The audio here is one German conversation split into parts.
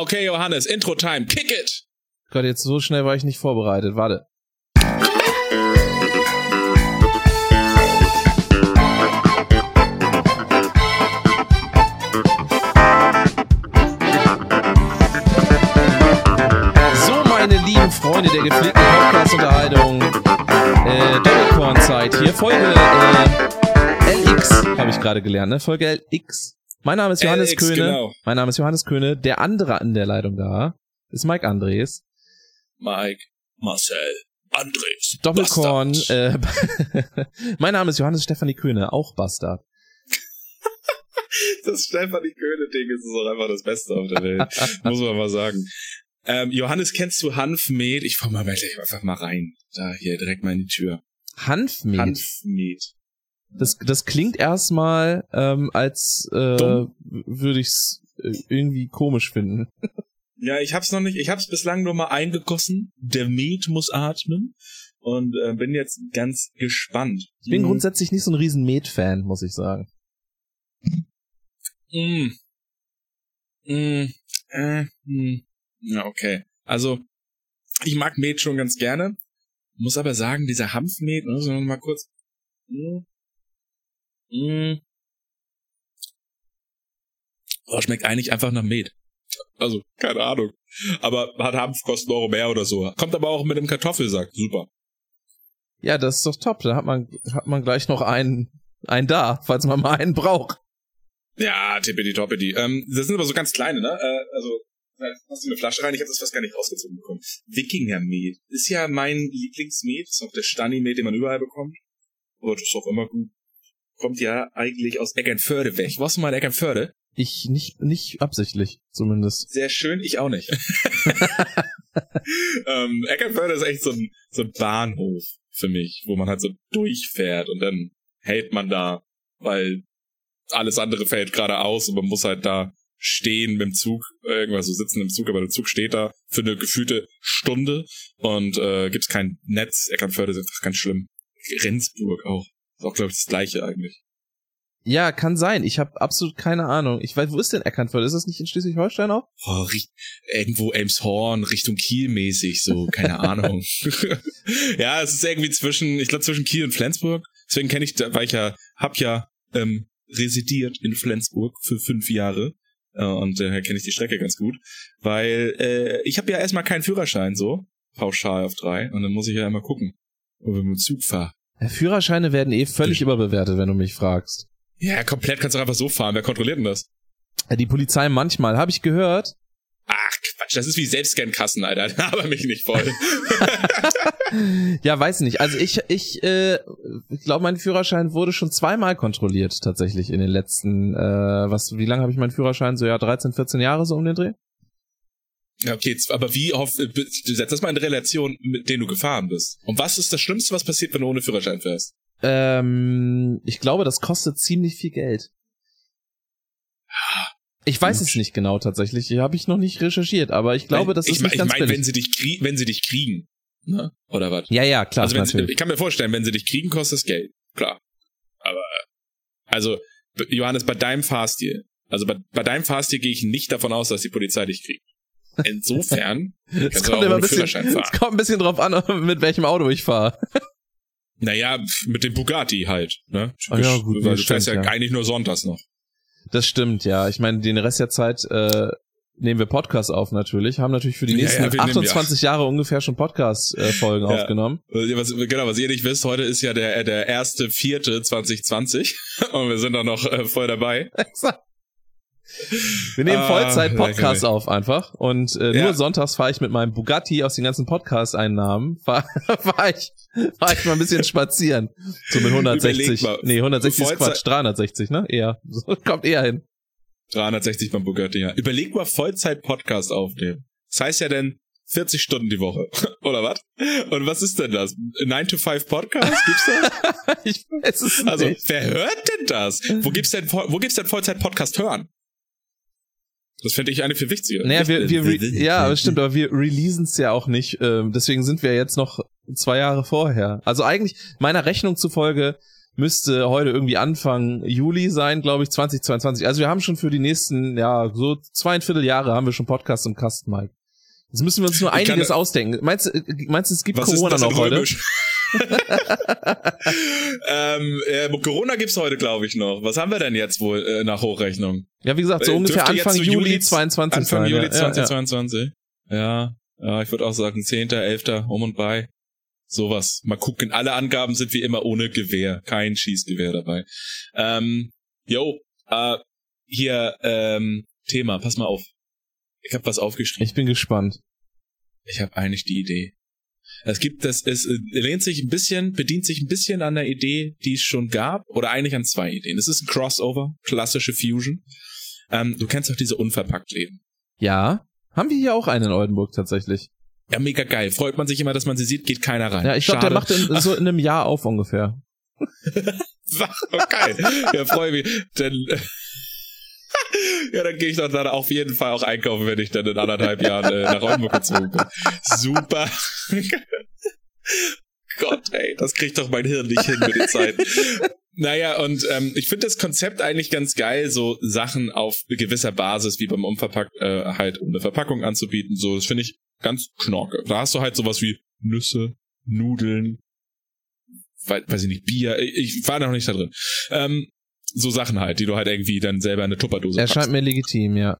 Okay, Johannes, Intro-Time, kick it! Gott, jetzt so schnell war ich nicht vorbereitet. Warte. So, meine lieben Freunde der gepflegten Podcast-Unterhaltung. Äh, Doppelkorn-Zeit. Hier Folge äh, LX, habe ich gerade gelernt, ne? Folge LX. Mein Name ist Johannes LX, Köhne. genau. Mein Name ist Johannes Köhne. Der andere an der Leitung da ist Mike Andres. Mike, Marcel, Andres. Doppelkorn. Äh, mein Name ist Johannes Stefanie Köhne, auch Bastard. Das Stefanie Köhne-Ding ist doch einfach das Beste auf der Welt. Muss man mal sagen. Ähm, Johannes, kennst du Hanfmet? Ich fahr mal gleich einfach mal rein. Da, hier, direkt mal in die Tür. Hanfmet. Hanfmet. Das, das klingt erstmal, ähm, als äh, würde ich's äh, irgendwie komisch finden. Ja, ich hab's noch nicht, ich hab's bislang nur mal eingegossen. Der Met muss atmen. Und äh, bin jetzt ganz gespannt. Ich bin Hm. grundsätzlich nicht so ein riesen Met-Fan, muss ich sagen. Mm. Mm. Äh, mm. Ja, okay. Also, ich mag Met schon ganz gerne. Muss aber sagen, dieser Hanfmet, ne, so mal kurz. Mm. Mm. Oh, schmeckt eigentlich einfach nach Met. Also, keine Ahnung. Aber hat Hanf kostet einen Euro mehr oder so. Kommt aber auch mit dem Kartoffelsack. Super. Ja, das ist doch top. Da hat man, hat man gleich noch einen, einen da, falls man mal einen braucht. Ja, tippity toppity. Ähm, das sind aber so ganz kleine, ne? Äh, also, hast du eine Flasche rein? Ich habe das fast gar nicht rausgezogen bekommen. Wikinger-Met. Ist ja mein Lieblingsmet. Ist auch der Stani-Met, den man überall bekommt. Aber das ist auch immer gut. Kommt ja eigentlich aus Eckernförde weg. Warst du mal in Eckernförde? Ich nicht, nicht absichtlich, zumindest. Sehr schön, ich auch nicht. ähm, Eckernförde ist echt so ein, so ein Bahnhof für mich, wo man halt so durchfährt und dann hält man da, weil alles andere fällt gerade aus und man muss halt da stehen mit dem Zug, irgendwas so sitzen im Zug, aber der Zug steht da für eine gefühlte Stunde und äh, gibt's kein Netz. Eckernförde ist einfach ganz schlimm. Rendsburg auch. Ist auch, glaube ich, das gleiche eigentlich. Ja, kann sein. Ich habe absolut keine Ahnung. Ich weiß, wo ist denn Eckernförde? Ist das nicht in Schleswig-Holstein auch? Oh, irgendwo Elmshorn, Richtung Kiel mäßig, so, keine Ahnung. ja, es ist irgendwie zwischen, ich glaube zwischen Kiel und Flensburg. Deswegen kenne ich, da, weil ich ja, hab ja ähm, residiert in Flensburg für fünf Jahre. Äh, und daher kenne ich die Strecke ganz gut. Weil äh, ich habe ja erstmal keinen Führerschein so, pauschal auf drei. Und dann muss ich ja immer gucken, ob ich mit dem Zug fahre. Führerscheine werden eh völlig überbewertet, wenn du mich fragst. Ja, komplett kannst du doch einfach so fahren. Wer kontrolliert denn das? Die Polizei manchmal, habe ich gehört. Ach, Quatsch, das ist wie Selbstscan-Kassen, Alter. Aber mich nicht voll. Ja, weiß nicht. Also ich, ich, äh, ich glaube, mein Führerschein wurde schon zweimal kontrolliert tatsächlich in den letzten, äh, was, wie lange habe ich meinen Führerschein? So ja, 13, 14 Jahre so um den Dreh? Ja, okay, aber wie oft, du setzt das mal in Relation, mit denen du gefahren bist. Und was ist das Schlimmste, was passiert, wenn du ohne Führerschein fährst? Ähm, ich glaube, das kostet ziemlich viel Geld. Ich weiß es nicht genau tatsächlich. Habe ich noch nicht recherchiert, aber ich glaube, das ich ist mein- nicht ganz Ich meine, wenn sie dich kriegen, wenn sie dich kriegen. Ne? Oder was? ja, ja, klar, also wenn sie, ich kann mir vorstellen, wenn sie dich kriegen, kostet es Geld. Klar. Aber, also, Johannes, bei deinem Fahrstil, also bei, bei deinem Fahrstil gehe ich nicht davon aus, dass die Polizei dich kriegt. Insofern Es kommt immer ein bisschen, es kommt ein bisschen drauf an, mit welchem Auto ich fahre. Naja, mit dem Bugatti halt. Ne? Ah ja, gut, Weil du fährst ja, stimmt, ja. eigentlich nur sonntags noch. Das stimmt, ja. Ich meine, den Rest der Zeit äh, nehmen wir Podcasts auf natürlich, haben natürlich für die Ja, nächsten ja, nehmen 28 Jahre ungefähr schon Podcast-Folgen Ja. aufgenommen. Äh, Was, genau, was ihr nicht wisst, heute ist ja der, der erste, vierte 2020 und wir sind da noch äh, voll dabei. Wir nehmen Ah, Vollzeit-Podcasts lecker. auf einfach und äh, Ja. nur sonntags fahre ich mit meinem Bugatti aus den ganzen Podcast-Einnahmen, fahre fahr ich, fahr ich mal ein bisschen spazieren. So mit 160, Überleg mal, nee, 160 ist Vollzeit- Quatsch, 360, ne? Eher. So, kommt eher hin. 360 beim Bugatti, ja. Überleg mal Vollzeit-Podcast aufnehmen. Das heißt ja dann 40 Stunden die Woche. Oder was? Und was ist denn das? 9 to 5 Podcast? Gibt's das? ich weiß es Also, nicht. wer hört denn das? Wo gibt's denn, wo gibt's denn Vollzeit-Podcast hören? Das finde ich eine viel wichtiger. Naja, wir, wir, ja, aber stimmt, aber wir releasen es ja auch nicht. Ähm, deswegen sind wir jetzt noch zwei Jahre vorher. Also eigentlich meiner Rechnung zufolge müsste heute irgendwie Anfang Juli sein, glaube ich, 2022. Also wir haben schon für die nächsten, ja, so zweieinviertel Jahre haben wir schon Podcast im Kasten, Mike. Jetzt müssen wir uns nur einiges ausdenken. Meinst du, meinst du, es gibt Corona noch heute? Ähm, äh, Corona gibt's heute, glaube ich, noch. Was haben wir denn jetzt wohl äh, nach Hochrechnung? Ja, wie gesagt, so äh, ungefähr Anfang Juli, Juli 22 Anfang sein, Juli ja, 2022. Ja, ja. ja ich würde auch sagen 10., 11. um und bei. Sowas. Mal gucken. Alle Angaben sind wie immer ohne Gewehr. Kein Schießgewehr dabei. Ähm, yo, äh, hier, ähm, Thema, pass mal auf. Ich habe was aufgeschrieben. Ich bin gespannt. Ich habe eigentlich die Idee. Es gibt das, es lehnt sich ein bisschen, bedient sich ein bisschen an der Idee, die es schon gab, oder eigentlich an zwei Ideen. Es ist ein Crossover, klassische Fusion. Ähm, du kennst doch diese Unverpackt-Leben. Ja, haben wir hier auch einen in Oldenburg tatsächlich. Ja, mega geil. Freut man sich immer, dass man sie sieht, geht keiner rein. Ja, ich glaube, der macht in, so in einem Jahr auf ungefähr. geil. Ja, freue mich. Denn ja, dann gehe ich doch dann auf jeden Fall auch einkaufen, wenn ich dann in anderthalb Jahren äh, nach Oldenburg gezogen bin. Super. Gott, ey, das kriegt doch mein Hirn nicht hin mit den Zeiten. Naja, und ähm, ich finde das Konzept eigentlich ganz geil, so Sachen auf gewisser Basis wie beim Umverpackt äh, halt ohne Verpackung anzubieten. So, das finde ich ganz knorke. Da hast du halt sowas wie Nüsse, Nudeln, weiß ich nicht, Bier. Ich war noch nicht da drin. Ähm, so Sachen halt, die du halt irgendwie dann selber in eine Tupperdose Erscheint packst. mir legitim, ja.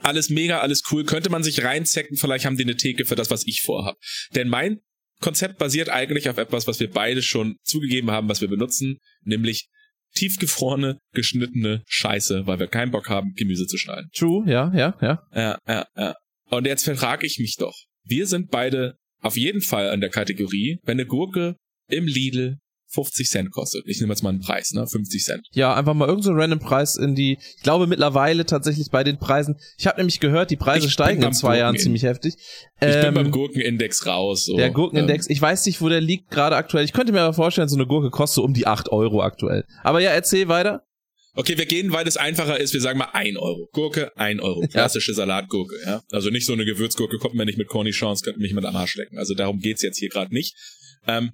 Alles mega, alles cool. Könnte man sich reinzecken, vielleicht haben die eine Theke für das, was ich vorhab. Denn mein Konzept basiert eigentlich auf etwas, was wir beide schon zugegeben haben, was wir benutzen, nämlich tiefgefrorene, geschnittene Scheiße, weil wir keinen Bock haben, Gemüse zu schneiden. True, ja, ja, ja. Ja, ja, ja. Und jetzt frage ich mich doch. Wir sind beide auf jeden Fall an der Kategorie, wenn eine Gurke im Lidl 50 Cent kostet. Ich nehme jetzt mal einen Preis, ne? 50 Cent. Ja, einfach mal irgendein so random Preis in die, ich glaube mittlerweile tatsächlich bei den Preisen, ich habe nämlich gehört, die Preise ich steigen in zwei Jahren ziemlich heftig. Ich ähm, bin beim Gurkenindex raus. So. Der Gurkenindex, ähm. ich weiß nicht, wo der liegt gerade aktuell. Ich könnte mir aber vorstellen, so eine Gurke kostet so um die 8 Euro aktuell. Aber ja, erzähl weiter. Okay, wir gehen, weil es einfacher ist. Wir sagen mal ein Euro. Gurke, ein Euro. Klassische ja. Salatgurke, ja. Also nicht so eine Gewürzgurke, kommt mir nicht mit Cornichons, könnte mich mit am Arsch lecken. Also darum geht's jetzt hier gerade nicht. Ähm,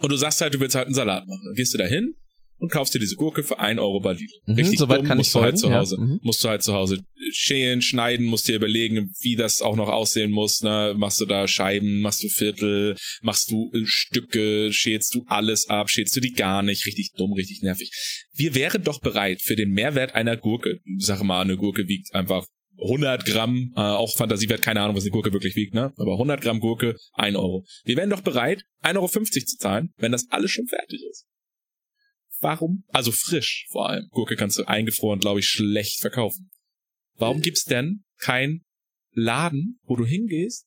und du sagst halt, du willst halt einen Salat machen. Dann gehst du da hin und kaufst dir diese Gurke für ein Euro bei Lidl. Mhm, Richtig soweit dumm, kann musst ich du halt zu Hause, ja. mhm. musst du halt zu Hause schälen, schneiden, musst dir überlegen, wie das auch noch aussehen muss, ne? Machst du da Scheiben, machst du Viertel, machst du äh, Stücke, schälst du alles ab, schälst du die gar nicht, richtig dumm, richtig nervig. Wir wären doch bereit für den Mehrwert einer Gurke, sag mal, eine Gurke wiegt einfach 100 Gramm, äh, auch Fantasiewert, keine Ahnung, was eine Gurke wirklich wiegt, ne? Aber 100 Gramm Gurke, 1 Euro. Wir wären doch bereit, 1,50 Euro zu zahlen, wenn das alles schon fertig ist. Warum? Also frisch vor allem. Gurke kannst du eingefroren, glaube ich, schlecht verkaufen. Warum gibt's denn kein Laden, wo du hingehst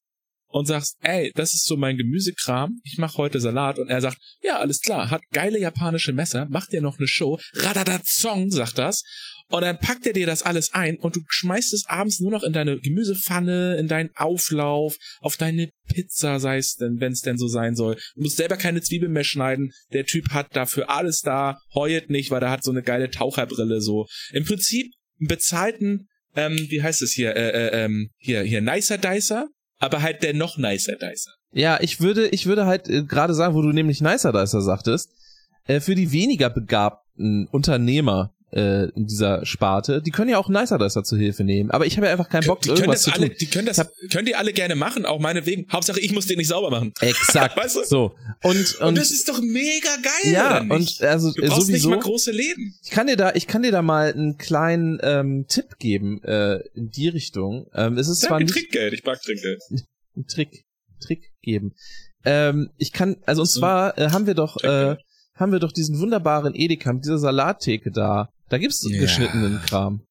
und sagst, ey, das ist so mein Gemüsekram, ich mache heute Salat und er sagt, ja, alles klar, hat geile japanische Messer, macht dir noch eine Show, radadazong, sagt das und dann packt er dir das alles ein und du schmeißt es abends nur noch in deine Gemüsepfanne, in deinen Auflauf, auf deine Pizza, sei es denn, wenn es denn so sein soll. Du musst selber keine Zwiebeln mehr schneiden. Der Typ hat dafür alles da, heuert nicht, weil er hat so eine geile Taucherbrille so. Im Prinzip einen bezahlten, ähm, wie heißt es hier, äh, äh, ähm, hier, hier, Nicer Dicer, aber halt der noch Nicer Dicer. Ja, ich würde, ich würde halt äh, gerade sagen, wo du nämlich Nicer Dicer sagtest, äh, für die weniger begabten Unternehmer äh, in dieser Sparte, die können ja auch Nicer Dicer zur Hilfe nehmen. Aber ich habe ja einfach keinen Bock, die irgendwas zu alle, tun. Die können das, hab, können die alle gerne machen, auch meinetwegen. Hauptsache, ich muss den nicht sauber machen. Exakt. weißt du? So. Und, und, und das ist doch mega geil, Ja, und also du brauchst sowieso. nicht mal große Läden. Ich kann dir da, ich kann dir da mal einen kleinen ähm, Tipp geben äh, in die Richtung. Ähm, es ist ja, zwar ein nicht, Trickgeld, ich mag Trinkgeld. Ein Trick, Trick geben. Ähm, ich kann, also und zwar äh, haben wir doch, äh, haben wir doch diesen wunderbaren Edeka mit dieser Salattheke da da gibt's ja. geschnittenen Kram.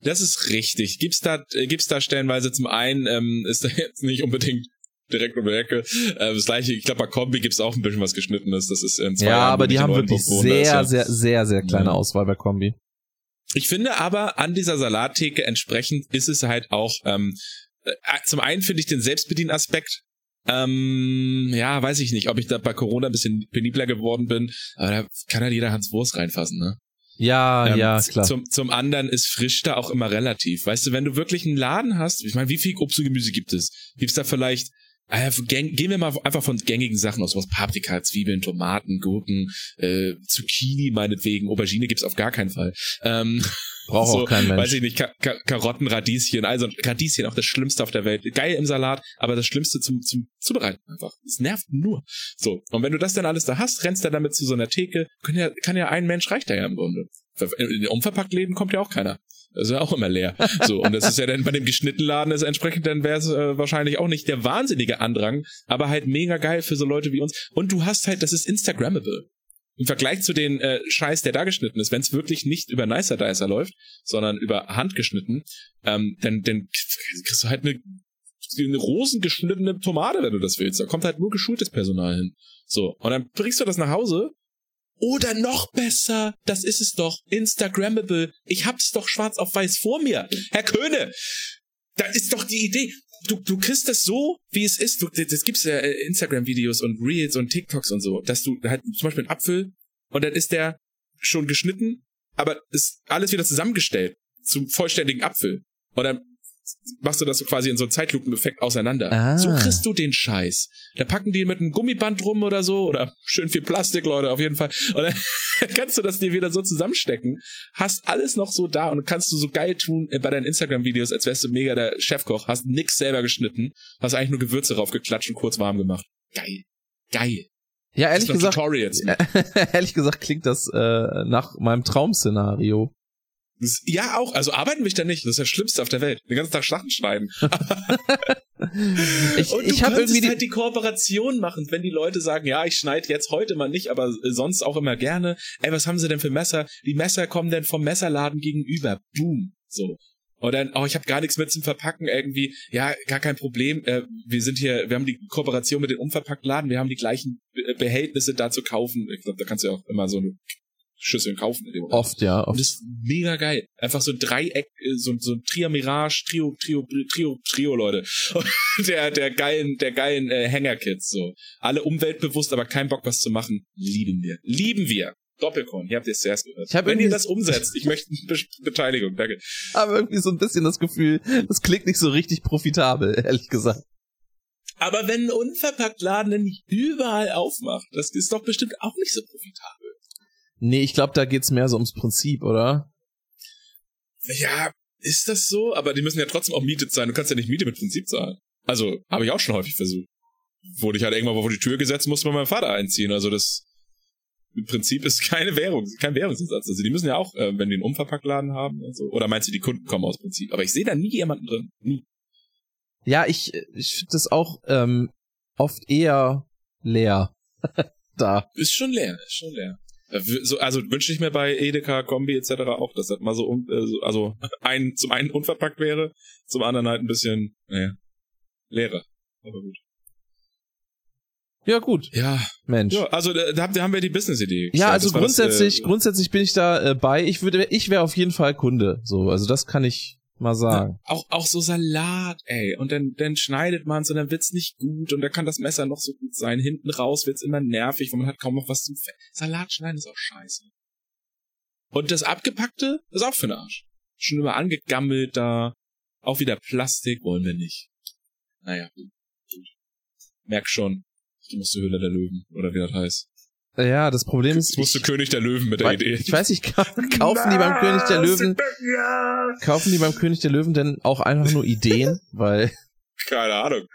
Das ist richtig. Gibt's da, äh, gibt's da stellenweise zum einen, ähm, ist da jetzt nicht unbedingt direkt um die Ecke. Äh, das gleiche, ich glaube bei Kombi gibt's auch ein bisschen was Geschnittenes. Das ist in zwei Ja, Jahren, aber die haben wirklich sehr, ja. sehr, sehr, sehr kleine ja. Auswahl bei Kombi. Ich finde aber an dieser Salattheke entsprechend ist es halt auch, ähm, äh, zum einen finde ich den Selbstbedienaspekt ähm, ja, weiß ich nicht, ob ich da bei Corona ein bisschen penibler geworden bin, aber da kann halt jeder Hans Wurst reinfassen, ne? Ja, ähm, ja, klar. Zum, zum anderen ist frisch da auch immer relativ. Weißt du, wenn du wirklich einen Laden hast, ich meine, wie viel Obst und Gemüse gibt es? Gibt's da vielleicht äh, gehen wir mal einfach von gängigen Sachen aus, was Paprika, Zwiebeln, Tomaten, Gurken, äh, Zucchini meinetwegen, Aubergine gibt's auf gar keinen Fall. Ähm, Braucht so, auch kein Mensch. Weiß ich nicht, Ka Ka Karotten, Radieschen, also Radieschen auch das Schlimmste auf der Welt. Geil im Salat, aber das Schlimmste zum, zum Zubereiten einfach. Es nervt nur. So. Und wenn du das dann alles da hast, rennst du damit zu so einer Theke, kann ja, kann ja ein Mensch reicht da ja im Grunde. In unverpackt leben kommt ja auch keiner. Das ist ja auch immer leer. So, und das ist ja dann bei dem Geschnittenladen ist entsprechend, dann wäre es äh, wahrscheinlich auch nicht der wahnsinnige Andrang, aber halt mega geil für so Leute wie uns. Und du hast halt, das ist Instagrammable. Im Vergleich zu den äh, Scheiß, der da geschnitten ist, wenn es wirklich nicht über Nicer Dicer läuft, sondern über Hand geschnitten, ähm, dann, dann kriegst du halt eine, eine rosengeschnittene Tomate, wenn du das willst. Da kommt halt nur geschultes Personal hin. So, und dann bringst du das nach Hause oder noch besser, das ist es doch, Instagrammable. Ich hab's doch schwarz auf weiß vor mir. Herr Köhne, da ist doch die Idee. Du, du kriegst das so, wie es ist. Du, das gibt's ja Instagram-Videos und Reels und TikToks und so, dass du halt zum Beispiel einen Apfel und dann ist der schon geschnitten, aber ist alles wieder zusammengestellt zum vollständigen Apfel. Und dann machst du das quasi in so einem Zeitlupeneffekt auseinander. Ah. So kriegst du den Scheiß. Da packen die mit einem Gummiband rum oder so oder schön viel Plastik, Leute, auf jeden Fall. Und dann kannst du das dir wieder so zusammenstecken, hast alles noch so da und kannst du so geil tun bei deinen Instagram-Videos, als wärst du mega der Chefkoch, hast nix selber geschnitten, hast eigentlich nur Gewürze raufgeklatscht und kurz warm gemacht. Geil. Geil. Ja, ehrlich gesagt, ehrlich gesagt klingt das äh, nach meinem Traum-Szenario. Ja, auch. Also arbeiten wir da nicht. Das ist das Schlimmste auf der Welt. Den ganzen Tag Schlachten schreiben. ich und du ich habe irgendwie die halt die Kooperation machen, wenn die Leute sagen, ja, ich schneide jetzt heute mal nicht, aber sonst auch immer gerne. Ey, was haben sie denn für Messer? Die Messer kommen denn vom Messerladen gegenüber. Boom. So. Und dann, oh, ich habe gar nichts mit zum Verpacken irgendwie. Ja, gar kein Problem. Äh, wir sind hier, wir haben die Kooperation mit den Unverpacktladen, wir haben die gleichen Behältnisse da zu kaufen. Ich glaube, da kannst du ja auch immer so eine Schüsseln kaufen. In dem oft, ja. Oft. Und das ist mega geil. Einfach so ein Dreieck, äh, so, so ein Triamirage, Trio, Trio, Trio, Trio, Leute. der, der geilen, der geilen äh, Hängerkits, so. Alle umweltbewusst, aber kein Bock, was zu machen. Lieben wir. Lieben wir. Doppelkorn, ihr habt es zuerst gehört. Ich Wenn ihr das umsetzt, ich möchte Be Beteiligung, danke. Aber irgendwie so ein bisschen das Gefühl, das klingt nicht so richtig profitabel, ehrlich gesagt. Aber wenn ein Unverpacktladen nicht überall aufmacht, das ist doch bestimmt auch nicht so profitabel. Nee, ich glaube, da geht's mehr so ums Prinzip, oder? Ja, ist das so? Aber die müssen ja trotzdem auch Miete zahlen. Du kannst ja nicht Miete mit Prinzip zahlen. Also, habe ich auch schon häufig versucht. Wurde ich halt irgendwann vor die Tür gesetzt, musste man meinen Vater einziehen. Also das im Prinzip ist keine Währung, kein Währungsersatz. Also die müssen ja auch, äh, wenn die einen Umverpacktladen haben und so. Oder meinst du, die Kunden kommen aus Prinzip? Aber ich sehe da nie jemanden drin. Nie. Ja, ich, ich finde das auch ähm, oft eher leer. da. Ist schon leer, ist schon leer. Äh, so, also wünsche ich mir bei Edeka, Kombi etc. auch, dass das mal so, äh, also ein, zum einen unverpackt wäre, zum anderen halt ein bisschen, naja, leerer. Aber gut. Ja, gut. Ja. Mensch. Ja, also da, da haben wir die Business-Idee. Ja, also grundsätzlich, das, äh, grundsätzlich bin ich da äh, bei. Ich würde, ich wäre auf jeden Fall Kunde. So, also das kann ich mal sagen. Ja, auch, auch so Salat, ey. Und dann, dann schneidet man's und dann wird's nicht gut und dann kann das Messer noch so gut sein. Hinten raus wird's immer nervig, weil man hat kaum noch was zum Fe Salat schneiden ist auch scheiße. Und das Abgepackte ist auch für den Arsch. Schon immer angegammelt da. Auch wieder Plastik wollen wir nicht. Naja, gut. Merk schon. Ich muss zur Höhle der Löwen, oder wie das heißt. Ja, das Problem ist. Jetzt musst du König der Löwen mit der Idee. Ich weiß nicht, kaufen die beim König der Löwen, kaufen die beim König der Löwen denn auch einfach nur Ideen? Weil. Keine Ahnung.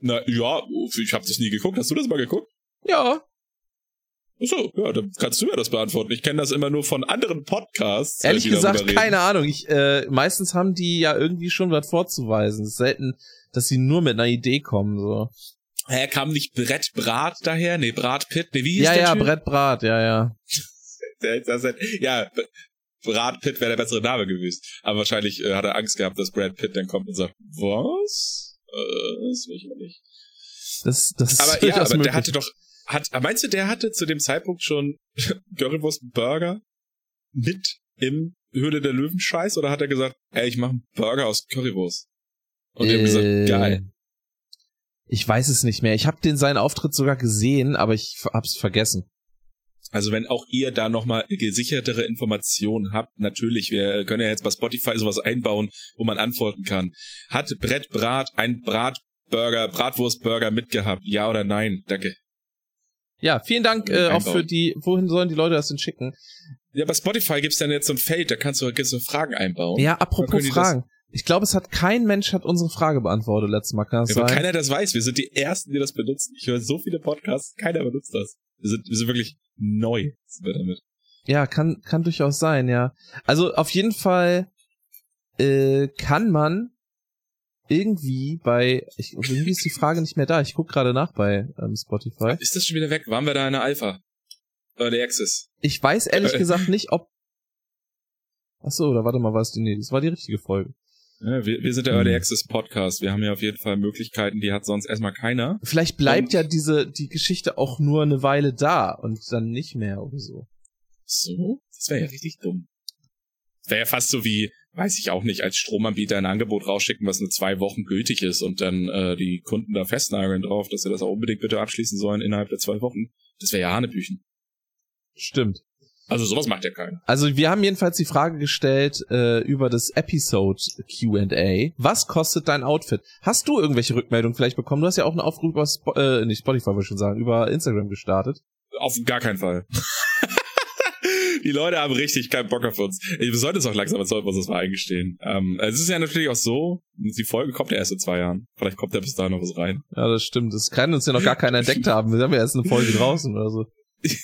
Na, ja, ich habe das nie geguckt. Hast du das mal geguckt? Ja. Achso, ja, dann kannst du ja das beantworten. Ich kenne das immer nur von anderen Podcasts. Ehrlich gesagt, keine Ahnung. Ich, äh, meistens haben die ja irgendwie schon was vorzuweisen. Es ist selten, dass sie nur mit einer Idee kommen, so. Hä, kam nicht Brett Brat daher? Nee, Brat Pitt. Nee, wie hieß ja, der Ja, ja, Brett Brat, ja, ja. das, ja, Brad Pitt wäre der bessere Name gewesen. Aber wahrscheinlich äh, hat er Angst gehabt, dass Brad Pitt dann kommt und sagt, was? Äh, das will ich nicht. Das, das aber ja, aber möglich. der hatte doch, hat, meinst du, der hatte zu dem Zeitpunkt schon Currywurst Burger mit im Höhle der Löwen Scheiß oder hat er gesagt, ey, ich mache einen Burger aus Currywurst? Und äh, die haben gesagt, äh, geil. Ich weiß es nicht mehr. Ich habe den seinen Auftritt sogar gesehen, aber ich hab's vergessen. Also wenn auch ihr da nochmal gesichertere Informationen habt, natürlich, wir können ja jetzt bei Spotify sowas einbauen, wo man antworten kann. Hat Brett Brat ein Brat Burger, Bratwurstburger mitgehabt? Ja oder nein? Danke. Ja, vielen Dank äh, auch für die, wohin sollen die Leute das denn schicken? Ja, bei Spotify gibt's dann jetzt so ein Feld, da kannst du, kannst du Fragen einbauen. Ja, apropos Fragen. Ich glaube, es hat kein Mensch hat unsere Frage beantwortet letztes Mal. Kann das ja, sein? keiner das weiß. Wir sind die Ersten, die das benutzen. Ich höre so viele Podcasts, keiner benutzt das. Wir sind, wir sind wirklich neu sind wir damit. Ja, kann, kann durchaus sein, ja. Also auf jeden Fall äh, kann man irgendwie bei, ich, irgendwie ist die Frage nicht mehr da. Ich guck gerade nach bei ähm, Spotify. Ist das schon wieder weg? Waren wir da in der Alpha? Early Access? Ich weiß ehrlich gesagt nicht, ob. Ach so, oder warte mal, was die? Nee, das war die richtige Folge. Ja, wir, wir sind der Early hm. Access Podcast. Wir haben ja auf jeden Fall Möglichkeiten, die hat sonst erstmal keiner. Vielleicht bleibt und ja diese die Geschichte auch nur eine Weile da und dann nicht mehr oder so. So? Das wäre ja richtig dumm. Das wäre ja fast so wie, weiß ich auch nicht, als Stromanbieter ein Angebot rausschicken, was nur zwei Wochen gültig ist und dann äh, die Kunden da festnageln drauf, dass sie das auch unbedingt bitte abschließen sollen innerhalb der zwei Wochen. Das wäre ja Hanebüchen. Stimmt. Also sowas macht ja keiner. Also wir haben jedenfalls die Frage gestellt äh, über das Episode Q&A. Was kostet dein Outfit? Hast du irgendwelche Rückmeldungen vielleicht bekommen? Du hast ja auch einen Aufruf über Sp äh, nicht Spotify, würde ich schon sagen, über Instagram gestartet. Auf gar keinen Fall. die Leute haben richtig keinen Bock auf uns. Ich sollte es auch langsam, sollten wir uns das mal eingestehen. Ähm, es ist ja natürlich auch so, die Folge kommt ja erst in zwei Jahren. Vielleicht kommt ja bis dahin noch was rein. Ja, das stimmt. Das kann uns ja noch gar keiner entdeckt haben. Wir haben ja erst eine Folge draußen oder so.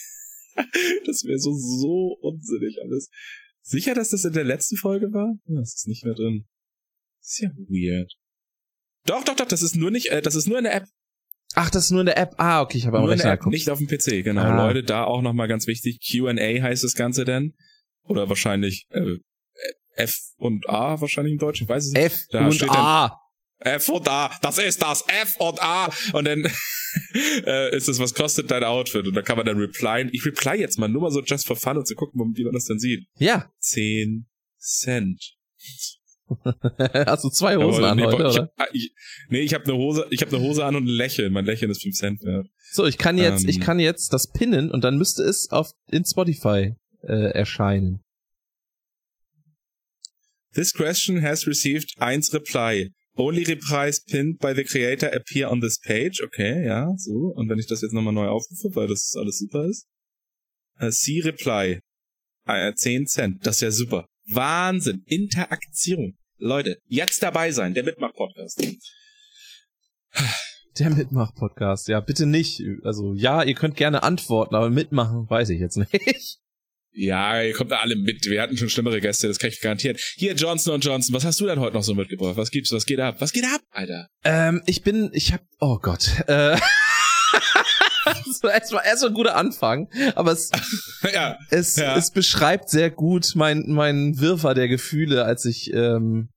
das wäre so, so unsinnig alles. Sicher, dass das in der letzten Folge war? Ja, das ist nicht mehr drin. Das ist ja weird. Doch, doch, doch, das ist nur nicht, äh, das ist nur in der App. Ach, das ist nur in der App. Ah, okay, ich habe am Rechner App, Nicht auf dem PC, genau. Ah. Leute, da auch nochmal ganz wichtig. Q&A heißt das Ganze denn. Oder wahrscheinlich äh, F und A wahrscheinlich im Deutschen, ich weiß es nicht. F da und A. F und A, das ist das, F und A. Und dann äh, ist es, was kostet dein Outfit? Und da kann man dann replyen. Ich reply jetzt mal, nur mal so just for fun, um zu gucken, wie man das dann sieht. Ja. Zehn Cent. Hast du zwei Hosen ja, an nee, heute, ich, oder? Ah, ich, nee, ich habe eine Hose, ich habe eine Hose an und ein Lächeln. Mein Lächeln ist 5 Cent wert. So, ich kann jetzt, ähm, ich kann jetzt das pinnen und dann müsste es auf in Spotify äh, erscheinen. This question has received 1 reply. Only replies pinned by the creator appear on this page. Okay, ja, so. Und wenn ich das jetzt nochmal neu aufrufe, weil das alles super ist. See reply. Uh, 10 Cent. Das ist ja super. Wahnsinn. Interaktion. Leute, jetzt dabei sein. Der Mitmach-Podcast. Der Mitmach-Podcast. Ja, bitte nicht. Also, ja, ihr könnt gerne antworten, aber mitmachen weiß ich jetzt nicht. Ja, ihr kommt da alle mit. Wir hatten schon schlimmere Gäste, das kann ich garantieren. Hier, Johnson und Johnson, was hast du denn heute noch so mitgebracht? Was gibt's? Was geht ab? Was geht ab, Alter? Ähm, ich bin, ich hab, oh Gott, äh, so erstmal erst ein guter Anfang, aber es, ja, es, ja. es beschreibt sehr gut mein, mein Wirrwarr der Gefühle, als ich, ähm,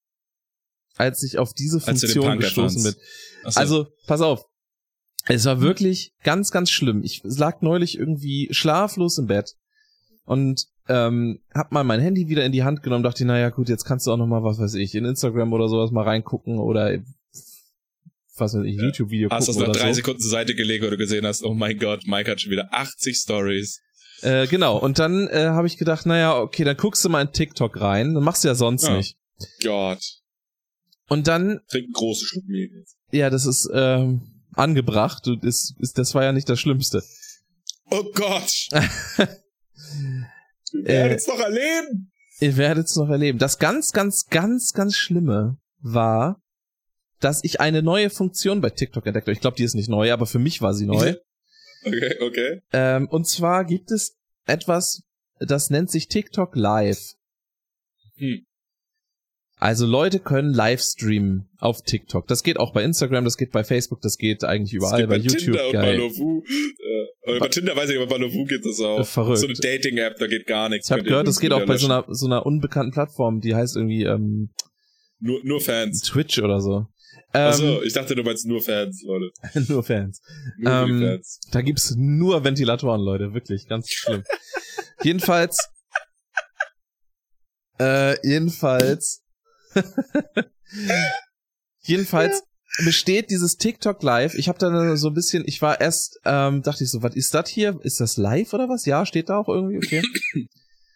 als ich auf diese Funktion gestoßen bin. So. Also, pass auf. Es war wirklich ganz, ganz schlimm. Ich lag neulich irgendwie schlaflos im Bett und ähm, hab mal mein Handy wieder in die Hand genommen, dachte, naja gut, jetzt kannst du auch noch mal, was weiß ich, in Instagram oder sowas mal reingucken oder was weiß ich, ja. YouTube-Video gucken Hast du das nach drei so. Sekunden zur Seite gelegt, wo du gesehen hast, oh mein Gott, Mike hat schon wieder 80 Stories. Äh, genau, und dann äh, habe ich gedacht, naja, okay, dann guckst du mal in TikTok rein, dann machst du ja sonst ja. nicht. Gott. Und dann... Trink einen großen Schluck Mehl jetzt. Ja, das ist ähm, angebracht, das, ist, das war ja nicht das Schlimmste. Oh Gott. Ihr werdet es noch erleben. Ihr werdet es noch erleben. Das ganz, ganz, ganz, ganz Schlimme war, dass ich eine neue Funktion bei TikTok entdeckt habe. Ich glaube, die ist nicht neu, aber für mich war sie neu. okay, okay. Ähm, und zwar gibt es etwas, das nennt sich TikTok Live. Hm. Also Leute können Livestreamen auf TikTok. Das geht auch bei Instagram, das geht bei Facebook, das geht eigentlich überall, geht bei, bei YouTube. Tinder geil. und Balovu. Äh, bei Tinder weiß ich, aber bei Balovu geht das auch. Verrückt. So eine Dating-App, da geht gar nichts. Ich habe gehört, das geht auch bei so einer, so einer unbekannten Plattform, die heißt irgendwie ähm, nur, nur Fans. Twitch oder so. Ähm, Achso, ich dachte, du meinst nur Fans, Leute. nur Fans. Nur ähm, Fans. Da gibt's nur Ventilatoren, Leute, wirklich, ganz schlimm. jedenfalls, äh, jedenfalls Jedenfalls besteht dieses TikTok Live. Ich habe dann so ein bisschen, ich war erst, ähm, dachte ich so, was ist das hier? Ist das live oder was? Ja, steht da auch irgendwie, okay.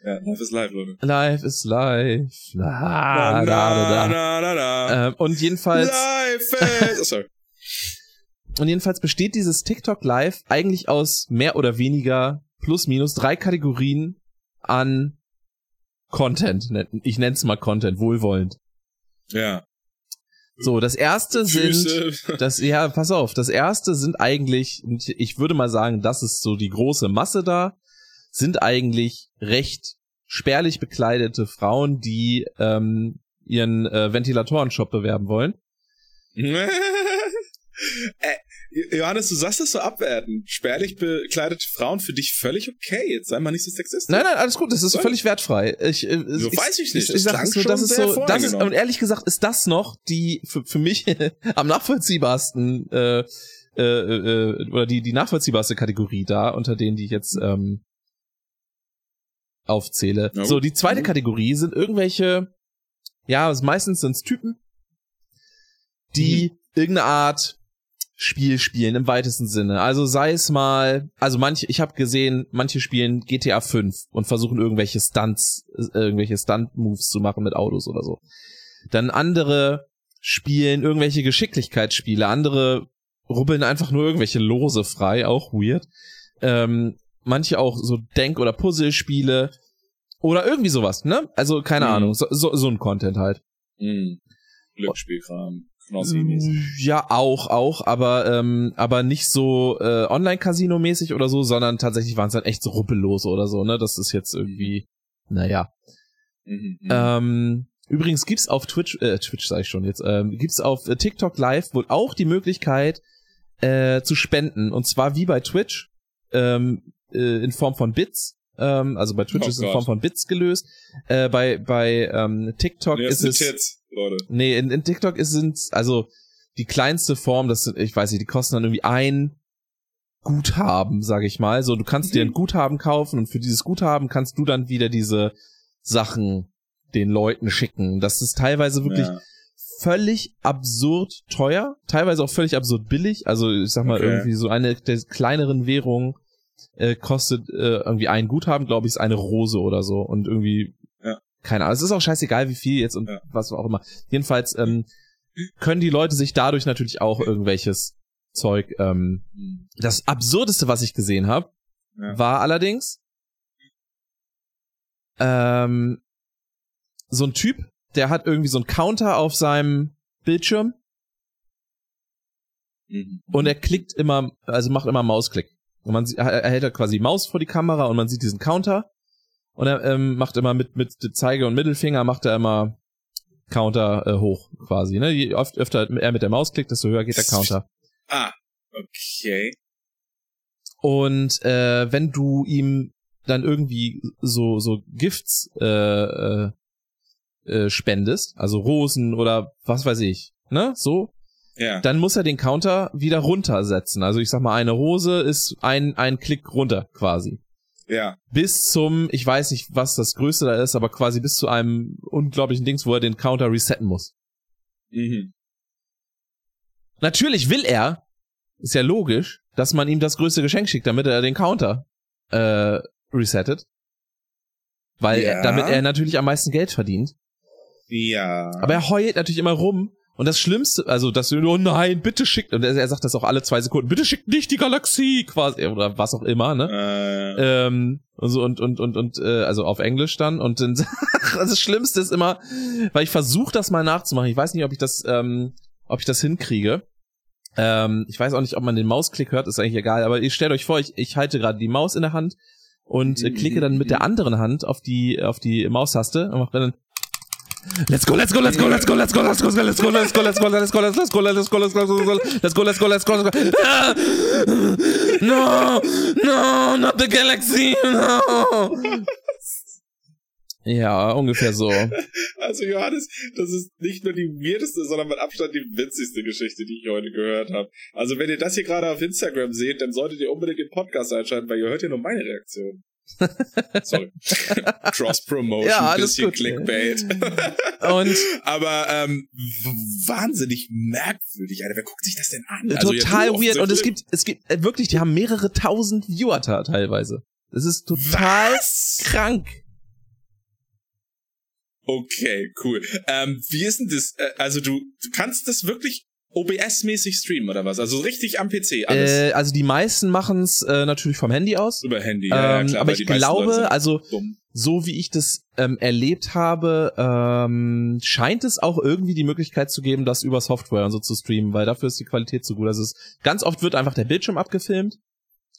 Ja, live ist live, Leute. Live ist live. Na, na, na, na, na, na. Ähm, und jedenfalls. Live ist. Oh, sorry. und jedenfalls besteht dieses TikTok Live eigentlich aus mehr oder weniger plus minus drei Kategorien an Content. Ich nenne es mal Content, wohlwollend. Ja. So, das erste Füße. sind, das, ja, pass auf, das erste sind eigentlich, ich würde mal sagen, das ist so die große Masse da, sind eigentlich recht spärlich bekleidete Frauen, die ähm, ihren äh, Ventilatorenshop bewerben wollen. äh, Johannes, du sagst das so abwerten. Spärlich bekleidete Frauen für dich völlig okay. Jetzt sei mal nicht so sexistisch. Nein, nein, alles gut. Das ist Was? völlig wertveich. Ich, äh, So ich, weiß ich nicht. Ich, ich sag so, das ist so, das ist, und ehrlich gesagt ist das noch die für, für mich am nachvollziehbarsten äh, äh, äh, oder die die nachvollziehbarste Kategorie da unter denen, die ich jetzt ähm, aufzähle. Gut. So, die zweite Mhm. Kategorie sind irgendwelche, ja, meistens sind es Typen, die irgendeine Art Spiel spielen im weitesten Sinne. Also sei es mal, also manche, ich habe gesehen, manche spielen GTA 5 und versuchen irgendwelche Stunts, irgendwelche Stunt-Moves zu machen mit Autos oder so. Dann andere spielen irgendwelche Geschicklichkeitsspiele, andere rubbeln einfach nur irgendwelche Lose frei, auch weird. Ähm, manche auch so Denk- oder Puzzlespiele oder irgendwie sowas, ne? Also keine Mhm. Ahnung, so, so, so ein Content halt. Hm. Glücksspielkram. Knossi-mäßig. Ja, auch, auch, aber ähm, aber nicht so äh, Online-Casino-mäßig oder so, sondern tatsächlich waren es dann echt so ruppellose oder so, ne? Das ist jetzt irgendwie, naja. Mhm, mhm. Ähm, übrigens gibt's auf Twitch, äh, Twitch sag ich schon jetzt, ähm, gibt's auf äh, TikTok Live wohl auch die Möglichkeit äh, zu spenden und zwar wie bei Twitch ähm, äh, in Form von Bits. Ähm, also bei Twitch Oh ist es in. Form von Bits gelöst. Äh, bei bei ähm, TikTok Nee, ist es Tits, Leute. Nee, in, in TikTok ist es also die kleinste Form, das sind, ich weiß nicht, die kosten dann irgendwie ein Guthaben, sag ich mal. So, du kannst dir ein Mhm. Guthaben kaufen und für dieses Guthaben kannst du dann wieder diese Sachen den Leuten schicken. Das ist teilweise wirklich Ja. völlig absurd teuer, teilweise auch völlig absurd billig. Also ich sag mal Okay. irgendwie so eine der kleineren Währungen äh, kostet äh, irgendwie ein Guthaben, glaube ich, ist eine Rose oder so und irgendwie. Keine Ahnung. Es ist auch scheißegal, wie viel jetzt und Ja. was auch immer. Jedenfalls ähm, können die Leute sich dadurch natürlich auch irgendwelches Zeug. Ähm, Hm. das absurdeste, was ich gesehen habe, Ja. war allerdings ähm, so ein Typ, der hat irgendwie so einen Counter auf seinem Bildschirm Mhm. und er klickt immer, also macht immer Mausklick. Und man sieht, er er hält da quasi Maus vor die Kamera und man sieht diesen Counter und er ähm, macht immer mit mit Zeige und Mittelfinger macht er immer Counter äh, hoch quasi. Ne? Je oft öfter er mit der Maus klickt, desto höher geht der Counter. Ah, okay. Und äh, wenn du ihm dann irgendwie so so Gifts äh, äh, äh, spendest, also Rosen oder was weiß ich, ne, so, Ja. dann muss er den Counter wieder runtersetzen. Also ich sag mal, eine Rose ist ein ein Klick runter quasi. Ja. Bis zum, ich weiß nicht, was das Größte da ist, aber quasi bis zu einem unglaublichen Dings, wo er den Counter resetten muss. Mhm. Natürlich will er, ist ja logisch, dass man ihm das größte Geschenk schickt, damit er den Counter äh, resettet. Weil Ja. er, damit er natürlich am meisten Geld verdient. Ja. Aber er heult natürlich immer rum. Und das Schlimmste, also das, oh nein, bitte schickt, und er, sagt das auch alle zwei Sekunden, bitte schickt nicht die Galaxie, quasi, oder was auch immer, ne? äh, Ähm, und so und und und und äh, also auf Englisch dann und dann das Schlimmste ist immer, weil ich versuche das mal nachzumachen. Ich weiß nicht, ob ich das ähm, ob ich das hinkriege. Ähm, ich weiß auch nicht, ob man den Mausklick hört, ist eigentlich egal. Aber ihr stellt euch vor, ich, ich halte gerade die Maus in der Hand und äh, klicke dann mit der anderen Hand auf die auf die Maustaste und mache dann Let's go, let's go, let's go, let's go, let's go, let's go, let's go, let's go, let's go, let's go, let's go, let's go, let's go, let's go, let's go, let's go, let's go, let's go. Ah! No, no, not the galaxy, no. Ja, ungefähr so. also Johannes, das ist nicht nur die weirdeste, sondern mit Abstand die witzigste Geschichte, die ich heute gehört habe. Also wenn ihr das hier gerade auf Instagram seht, dann solltet ihr unbedingt den Podcast einschalten, weil ihr hört ja nur meine Reaktion. Sorry. Cross-Promotion, Ja, bisschen gut. Clickbait. Und Aber ähm, wahnsinnig merkwürdig, Alter. Wer guckt sich das denn an? Also total weird. Und es gibt, es gibt äh, wirklich, die haben mehrere tausend Viewer da teilweise. Das ist total Was? krank. Okay, cool. Ähm, wie ist denn das? Äh, Also du, du kannst das wirklich OBS-mäßig streamen oder was? Also richtig am PC alles. Äh, also die meisten machen es äh, natürlich vom Handy aus. Über Handy, ja, Ähm, ja klar. aber ich glaube, also dumm. so wie ich das ähm, erlebt habe, ähm, scheint es auch irgendwie die Möglichkeit zu geben, das über Software und so zu streamen, weil dafür ist die Qualität zu gut. Also es, ganz oft wird einfach der Bildschirm abgefilmt.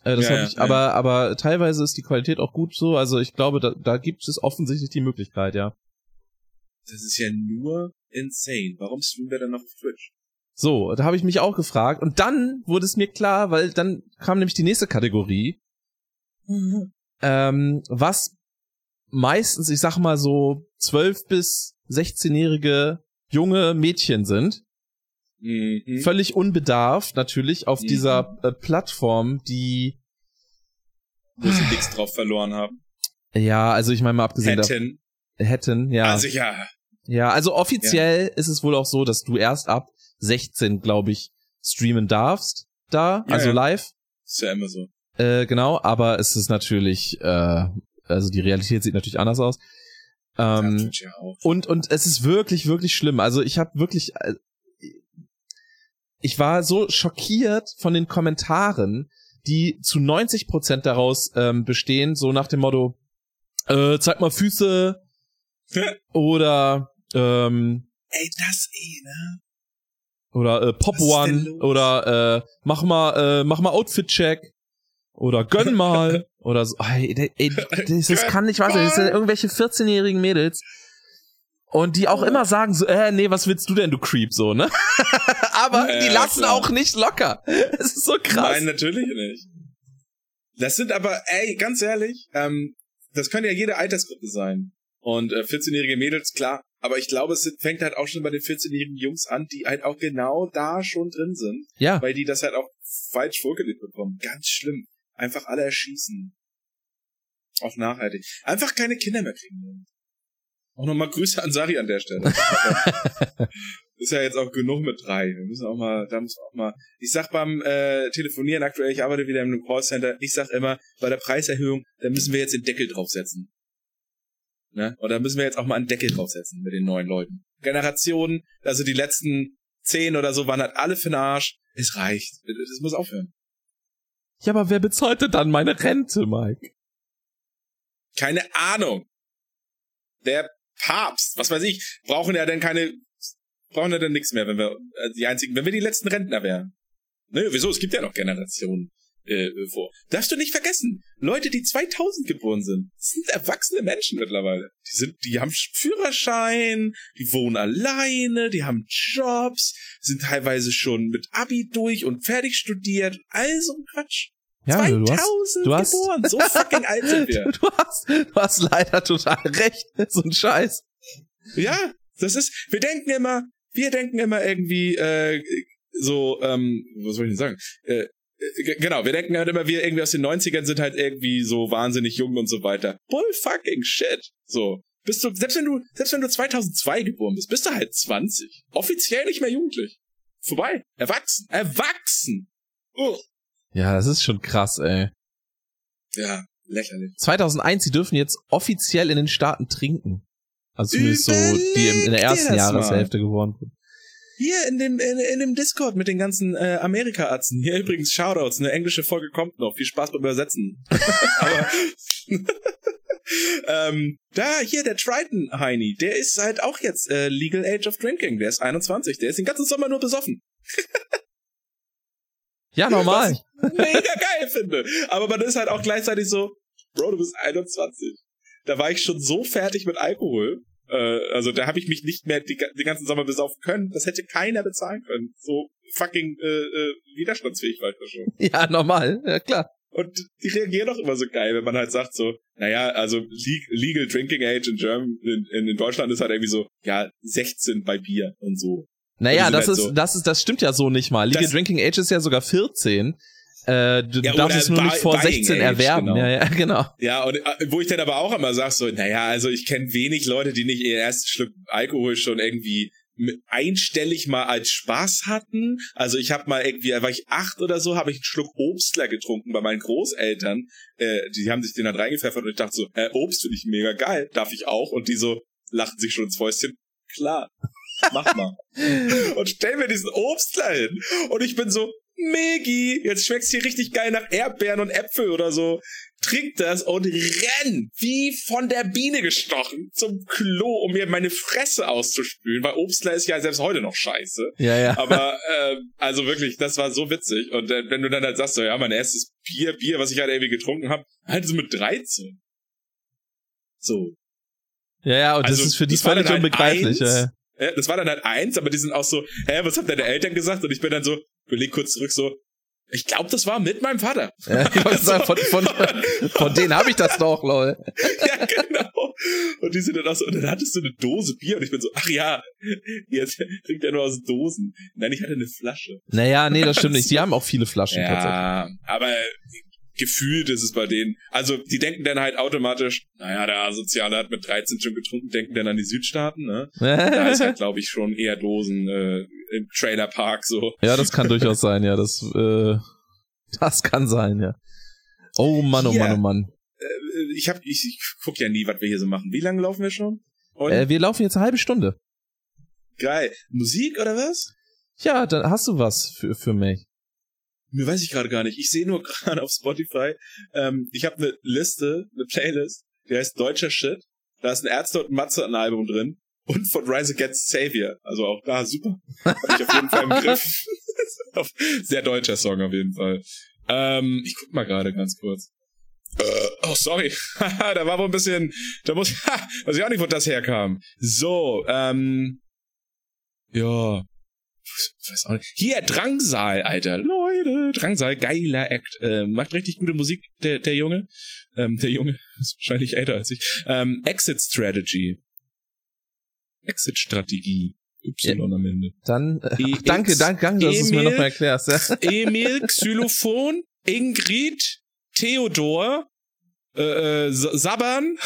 Äh, das Ja, ja, ich, ja. aber, aber teilweise ist die Qualität auch gut so. Also ich glaube, da, da gibt es offensichtlich die Möglichkeit, ja. Das ist ja nur insane. Warum streamen wir dann noch auf Twitch? So, da habe ich mich auch gefragt. Und dann wurde es mir klar, weil dann kam nämlich die nächste Kategorie, ähm, was meistens, ich sag mal so, 12 bis 16-jährige junge Mädchen sind. Mhm. Völlig unbedarft natürlich auf Mhm. dieser äh, Plattform, die, Wo sie nichts drauf verloren haben. ja, also ich meine mal abgesehen Hätten. da, hätten, ja. Also ja. ja, also offiziell ist es wohl auch so, dass du erst ab 16, glaube ich, streamen darfst da, Ja, also ja. live. Ist ja immer so. Äh, genau, aber es ist natürlich, äh, also die Realität sieht natürlich anders aus. Ähm, ja und und es ist wirklich wirklich schlimm. Also ich habe wirklich, äh, ich war so schockiert von den Kommentaren, die zu 90 Prozent daraus ähm, bestehen, so nach dem Motto: äh, zeig mal Füße oder ähm, Ey, das eh, ne? Oder äh, Pop One oder äh, mach mal äh, mach mal Outfit Check oder gönn mal oder so. Ey, ey, das, das kann nicht wahr sein. Das sind irgendwelche 14-jährigen Mädels und die auch immer sagen so, äh, nee, was willst du denn, du Creep, so, ne? Aber Ja, die lassen klar. auch nicht locker. Es ist so krass. Nein, natürlich nicht. Das sind aber, ey, ganz ehrlich, ähm, das kann ja jede Altersgruppe sein. Und äh, 14-jährige Mädels, klar. Aber ich glaube, es fängt halt auch schon bei den 14-jährigen Jungs an, die halt auch genau da schon drin sind. ja, Weil die das halt auch falsch vorgelegt bekommen. Ganz schlimm. Einfach alle erschießen. Auch nachhaltig. Einfach keine Kinder mehr kriegen. Auch nochmal Grüße an Sari an der Stelle. ist ja jetzt auch genug mit drei. Wir müssen auch mal, da muss auch mal. Ich sag beim äh, Telefonieren aktuell, ich arbeite wieder in einem Callcenter, ich sag immer, bei der Preiserhöhung, da müssen wir jetzt den Deckel draufsetzen. Ne? Und da müssen wir jetzt auch mal einen Deckel draufsetzen mit den neuen Leuten. Generationen, also die letzten zehn oder so waren halt alle für den Arsch. Es reicht. Das muss aufhören. ja, aber wer bezahlt denn dann meine Rente, Mike? Keine Ahnung. Der Papst, was weiß ich, brauchen ja dann keine, brauchen ja dann nichts mehr, wenn wir äh, die einzigen, wenn wir die letzten Rentner wären. Ne, wieso? Es gibt ja noch Generationen äh, vor. Darfst du nicht vergessen, Leute, die 2000 geboren sind, sind erwachsene Menschen mittlerweile. Die sind, die haben Führerschein, die wohnen alleine, die haben Jobs, sind teilweise schon mit Abi durch und fertig studiert. All so ein Quatsch. Ja, 2000 du hast, du hast- geboren, so fucking alt sind wir. du hast, du hast leider total recht. So ein Scheiß. Ja, das ist, wir denken immer, wir denken immer irgendwie, äh, so, ähm, was soll ich denn sagen? Äh, genau, wir denken halt immer, wir irgendwie aus den 90ern sind halt irgendwie so wahnsinnig jung und so weiter. Bull fucking shit. So. Bist du, selbst wenn du, selbst wenn du 2002 geboren bist, bist du halt 20. Offiziell nicht mehr jugendlich. Vorbei. Erwachsen. Erwachsen. Oh. Ja, das ist schon krass, ey. Ja, lächerlich. 2001, sie dürfen jetzt offiziell in den Staaten trinken. Also zumindest so, die in der ersten Jahreshälfte geworden sind. Hier in dem, in, in dem Discord mit den ganzen äh, Amerika-Atzen. Hier übrigens Shoutouts, eine englische Folge kommt noch. Viel Spaß beim Übersetzen. Aber ähm, da, hier, der Triton Heini, der ist halt auch jetzt äh, Legal Age of Drinking. Der ist 21. Der ist den ganzen Sommer nur besoffen. Ja, normal. Was ich mega geil finde. Aber man ist halt auch gleichzeitig so, Bro, du bist 21. Da war ich schon so fertig mit Alkohol. Äh, also da habe ich mich nicht mehr die, den ganzen Sommer besaufen können. Das hätte keiner bezahlen können. So fucking äh, äh, widerstandsfähig war ich da schon. Ja, normal. Ja, klar. Und die reagieren doch immer so geil, wenn man halt sagt so, naja, also le- Legal Drinking Age in German, in, in Deutschland ist halt irgendwie so, ja, 16 bei Bier und so. Naja, die das sind ist, halt so- das ist, das stimmt ja so nicht mal. Legal Drinking Age ist ja sogar 14. Äh, du Ja, darfst es nur nicht vor buying 16 age, erwerben. genau. Ja, ja, genau. Ja, und äh, wo ich dann aber auch immer sag so, naja, also ich kenne wenig Leute, die nicht ihren ersten Schluck Alkohol schon irgendwie einstellig mal als Spaß hatten. Also ich habe mal irgendwie, war ich acht oder so, habe ich einen Schluck Obstler getrunken bei meinen Großeltern. Äh, die haben sich den dann reingepfeffert und ich dachte so, äh, Obst finde ich mega geil, darf ich auch? Und die so lachten sich schon ins Fäustchen. Klar. Mach mal. und stell mir diesen Obstler hin. Und ich bin so, Megi, jetzt schmeckt's hier richtig geil nach Erdbeeren und Äpfel oder so. Trink das und renn wie von der Biene gestochen zum Klo, um mir meine Fresse auszuspülen, weil Obstler ist ja selbst heute noch scheiße. Ja, ja. Aber äh, also wirklich, das war so witzig. Und äh, wenn du dann halt sagst, so ja, mein erstes Bier, Bier, was ich halt irgendwie getrunken habe, halt so mit 13. So. Ja, ja, und Also, das ist für die völlig halt unbegreiflich. eins. Ja. Ja, das war dann halt eins, aber die sind auch so, hä, was haben deine Eltern gesagt? Und ich bin dann so, überleg kurz zurück, so, ich glaube, das war mit meinem Vater. Ja, ich sagen, von, von, von denen habe ich das doch, lol. ja, genau. Und die sind dann auch so, und dann hattest du eine Dose Bier und ich bin so, ach ja, jetzt trinkt er nur aus Dosen. Nein, ich hatte eine Flasche. Naja, nee, das stimmt nicht. Die haben auch viele Flaschen tatsächlich. Ja, gefühlt ist es bei denen, also die denken dann halt automatisch, naja, der Asoziale hat mit 13 schon getrunken, denken dann an die Südstaaten, ne? Da ist halt, glaube ich, schon eher Dosen äh, im Trailerpark so. ja, das kann durchaus sein, ja. Das, äh, das kann sein, ja. Oh Mann, oh Hier. Mann, oh Mann. Äh, Ich hab, ich, ich guck ja nie, was wir hier so machen. Wie lange laufen wir schon? Äh, wir laufen jetzt eine halbe Stunde. geil. Musik oder was? Ja, dann hast du was für, für mich. Mir weiß ich gerade gar nicht. Ich sehe nur gerade auf Spotify, ähm, ich habe eine Liste, eine Playlist, die heißt Deutscher Shit. Da ist ein Ärzte und Matze ein Album drin. Und von Rise Against Savior. Also auch da super. Hab ich auf jeden Fall im Griff. Sehr deutscher Song auf jeden Fall. Ähm, ich guck mal gerade ganz kurz. Äh, oh, sorry. Haha, da war wohl ein bisschen, da muss, ha, weiß ich auch nicht, wo das herkam. So, ähm, ja. Weiß auch nicht. Hier, Drangsal, Alter. Leute, Drangsal, geiler Act. Äh, macht richtig gute Musik, der, der Junge. Ähm, der Junge ist wahrscheinlich älter als ich. Ähm, Exit Strategy. Exit-Strategie. Y am Ende. Dann, äh, EX, ach, danke, danke, danke, dass du es mir nochmal erklärst. Ja. Emil, Xylophon, Ingrid, Theodor, äh, äh, Sabbern.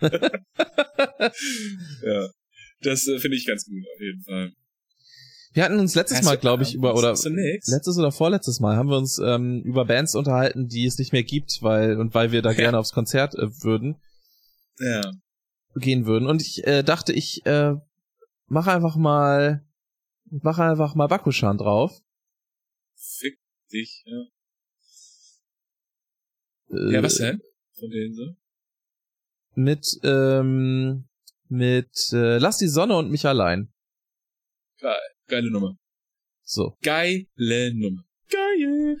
ja. Das äh, finde ich ganz gut, auf jeden Fall. Wir hatten uns letztes Mal, glaube ich, über, oder letztes oder vorletztes Mal haben wir uns ähm, über Bands unterhalten, die es nicht mehr gibt, weil, und weil wir da Ja. gerne aufs Konzert äh, würden, Ja. gehen würden. Und ich äh, dachte, ich äh, mache einfach mal, mache einfach mal Bakushan drauf. Fick dich, ja. Äh, Ja, was denn? Von denen so? Mit, ähm, mit äh, Lass die Sonne und mich allein. Geile Nummer. So. Geile Nummer. Geil.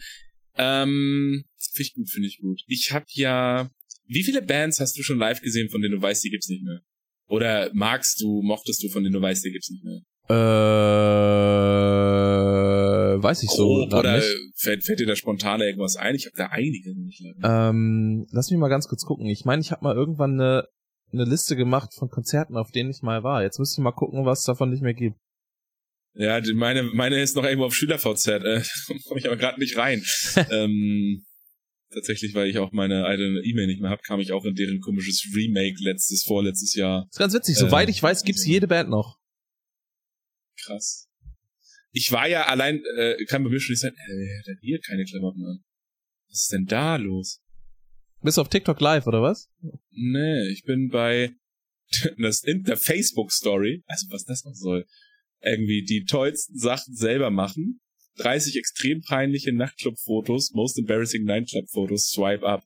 Ähm, finde ich gut, finde ich gut. Ich habe ja, wie viele Bands hast du schon live gesehen, von denen du weißt, die gibt's nicht mehr? Oder magst du, mochtest du, von denen du weißt, die gibt's nicht mehr? Äh, weiß ich so grad oder nicht. fällt, fällt dir da spontan irgendwas ein? Ich habe da einige leider. Ähm, lass mich mal ganz kurz gucken. Ich meine, ich habe mal irgendwann eine, eine Liste gemacht von Konzerten, auf denen ich mal war. Jetzt müsste ich mal gucken, was davon nicht mehr gibt. Ja, meine, meine ist noch irgendwo auf SchülerVZ, äh, komme ich aber gerade nicht rein. ähm, tatsächlich, weil ich auch meine alte E-Mail nicht mehr hab, kam ich auch in deren komisches Remake letztes, vorletztes Jahr. ist ganz witzig. Äh, Soweit ich weiß, gibt's jede Band noch. Krass. Ich war ja allein, äh, kann bei mir schon nicht sein, äh, hat hier keine Klamotten an. Was ist denn da los? Bis auf TikTok Live, oder was? Nee, ich bin bei das in der Facebook Story, also was das noch soll, irgendwie die tollsten Sachen selber machen. 30 extrem peinliche Nachtclub-Fotos, most embarrassing Nightclub-Fotos, swipe up.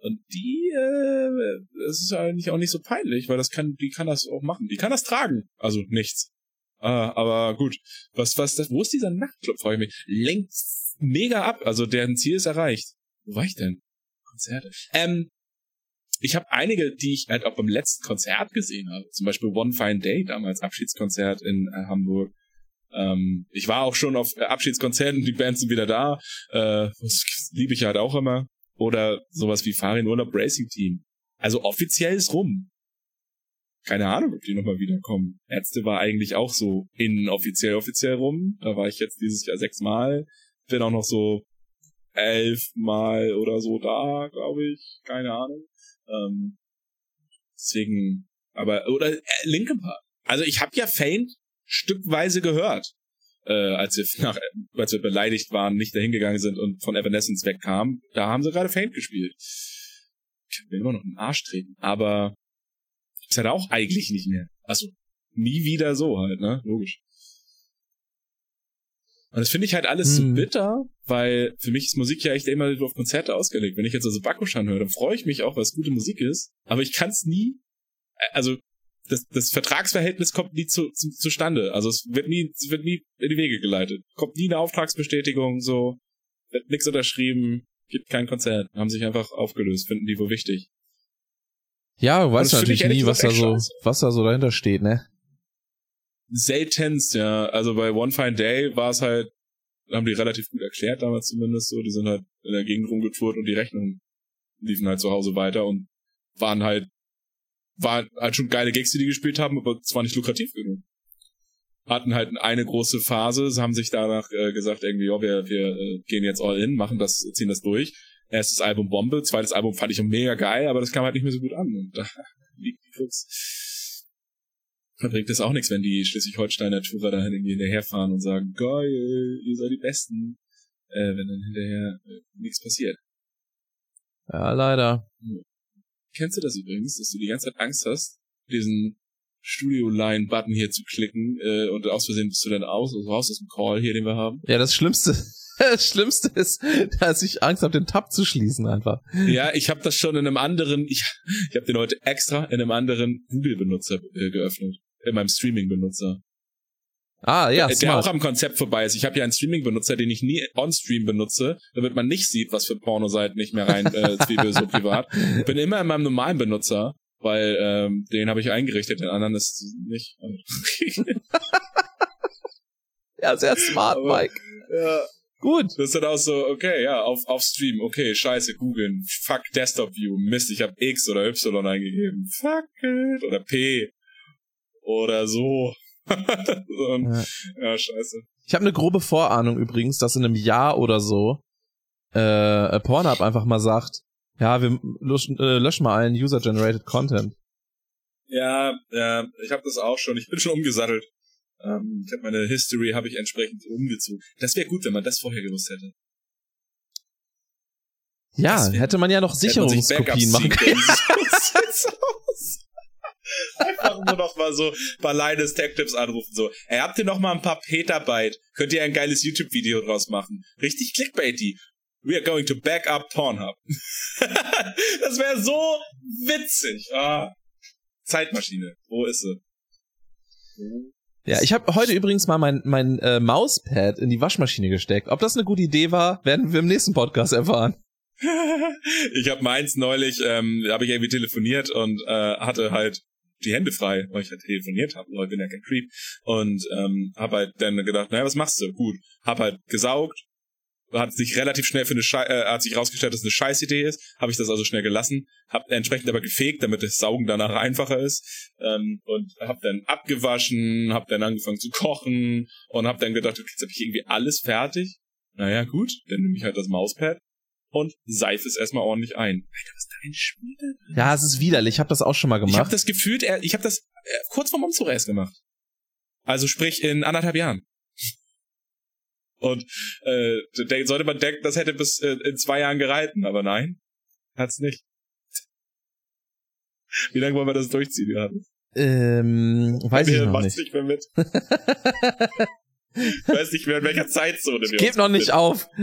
Und die, äh, das ist eigentlich auch nicht so peinlich, weil das kann, die kann das auch machen. Die kann das tragen. Also nichts. Ah, aber gut. Was, was, das, wo ist dieser Nachtclub, frage ich mich. Lenkt mega ab. Also deren Ziel ist erreicht. Wo war ich denn? Konzerte. Ähm, ich habe einige, die ich halt auch beim letzten Konzert gesehen habe. Zum Beispiel One Fine Day, damals Abschiedskonzert in äh, Hamburg. Ähm, ich war auch schon auf äh, Abschiedskonzerten, die Bands sind wieder da. Äh, das liebe ich halt auch immer. Oder sowas wie Farin Urlaub Racing Team. Also offiziell ist rum. Keine Ahnung, ob die nochmal wiederkommen. Ärzte war eigentlich auch so inoffiziell offiziell rum. Da war ich jetzt dieses Jahr sechsmal. Bin auch noch so elfmal oder so da, glaube ich. Keine Ahnung. Ähm, deswegen, aber, oder äh, Linkin Park. Also ich habe ja Faint stückweise gehört, äh, als wir nach, als wir beleidigt waren, nicht dahin gegangen sind und von Evanescence wegkamen. Da haben sie gerade Faint gespielt. Ich will immer noch einen Arsch treten, aber ist halt auch eigentlich nicht mehr. Also nie wieder so halt, ne? Logisch. Und das finde ich halt alles so Hm. bitter, weil für mich ist Musik ja echt immer auf Konzerte ausgelegt. Wenn ich jetzt also Bakushan höre, dann freue ich mich auch, weil es gute Musik ist. Aber ich kann es nie, äh, also das, das Vertragsverhältnis kommt nie zu, zu, zustande. Also es wird nie, es wird nie in die Wege geleitet. Kommt nie eine Auftragsbestätigung, so, wird nichts unterschrieben, gibt kein Konzert. Haben sich einfach aufgelöst, finden die wohl wichtig. Ja, du weißt natürlich nie, was da so, was da so dahinter steht, ne? Seltenst, ja. Also bei One Fine Day war es halt, haben die relativ gut erklärt damals zumindest so. Die sind halt in der Gegend rumgetourt und die Rechnungen liefen halt zu Hause weiter und waren halt, waren halt schon geile Gigs, die die gespielt haben, aber es war nicht lukrativ genug. Hatten halt eine große Phase, sie haben sich danach äh, gesagt, irgendwie, ja, wir, wir äh, gehen jetzt all in, machen das, ziehen das durch. Erstes Album Bombe, zweites Album fand ich mega geil, aber das kam halt nicht mehr so gut an. Und da liegt die Krux. Bringt es auch nichts, wenn die Schleswig-Holsteiner Tourer da hinterherfahren und sagen, geil, ihr seid die Besten, äh, wenn dann hinterher äh, nichts passiert. Ja, leider. Kennst du das übrigens, dass du die ganze Zeit Angst hast, diesen Studio-Line-Button hier zu klicken äh, und aus Versehen bist du dann aus, also raus aus dem Call hier, den wir haben? Ja, das Schlimmste, das Schlimmste ist, dass ich Angst habe, den Tab zu schließen einfach. Ja, ich habe das schon in einem anderen, ich, ich habe den heute extra in einem anderen Google-Benutzer äh, geöffnet, in meinem Streaming-Benutzer. Ah, ja, der smart. auch am Konzept vorbei ist. Ich habe ja einen Streaming-Benutzer, den ich nie on-stream benutze, damit man nicht sieht, was für Pornoseiten ich mir rein äh, zwiebel so privat. Bin immer in meinem normalen Benutzer, weil ähm, den habe ich eingerichtet, den anderen ist nicht. Ja, sehr smart, Aber- Mike. ja. Gut. Das ist dann auch so, okay, ja, auf, auf Stream, okay, scheiße, googeln, fuck Desktop View, Mist, ich habe X oder Y eingegeben, fuck it, oder P, oder so. Und, Ja. ja, scheiße. Ich habe eine grobe Vorahnung übrigens, dass in einem Jahr oder so äh, Pornhub einfach mal sagt, ja, wir löschen, äh, löschen mal allen User-Generated Content. Ja, ja, ich habe das auch schon. Ich bin schon umgesattelt. Ähm, ich habe meine History habe ich entsprechend umgezogen. Das wäre gut, wenn man das vorher gewusst hätte. Ja, wär- hätte man ja noch Sicherungskopien machen können. können. So sieht's aus. Einfach nur noch mal so bei Linus Tech Tips anrufen so. Ey, habt ihr noch mal ein paar Petabyte? Könnt ihr ein geiles YouTube Video draus machen? Richtig clickbaity. We are going to back up Pornhub. das wäre so witzig. Ah. Zeitmaschine. Wo ist sie? Ja, ich habe heute übrigens mal mein, mein äh, Mauspad in die Waschmaschine gesteckt. Ob das eine gute Idee war, werden wir im nächsten Podcast erfahren. ich habe meins neulich, ähm, habe ich irgendwie telefoniert und äh, hatte halt die Hände frei, weil ich halt telefoniert habe, weil ich bin ja kein Creep. Und ähm, habe halt dann gedacht, naja, was machst du? Gut. Hab halt gesaugt, hat sich relativ schnell für eine Schei äh, hat sich rausgestellt, dass es eine Scheißidee ist, habe ich das also schnell gelassen, hab entsprechend aber gefegt, damit das Saugen danach einfacher ist ähm, und hab dann abgewaschen, hab dann angefangen zu kochen und hab dann gedacht, okay, jetzt habe ich irgendwie alles fertig. Naja, gut, dann nehme ich halt das Mauspad und seife es erstmal ordentlich ein. Alter, was ist da ein Spiel? Ja, es ist widerlich. Ich habe das auch schon mal Ich habe gemacht. das gefühlt, ich habe das äh, kurz vorm Umzug erst gemacht. Also sprich in anderthalb Jahren. Und äh, sollte man denken, das hätte bis äh, in zwei Jahren gehalten, aber nein, hat's nicht. Wie lange wollen wir das durchziehen, Johannes? ähm, weiß ich Wir noch machen's nicht. nicht mehr mit. Ich weiß nicht mehr, in welcher Zeitzone wir Geb uns noch nicht auf.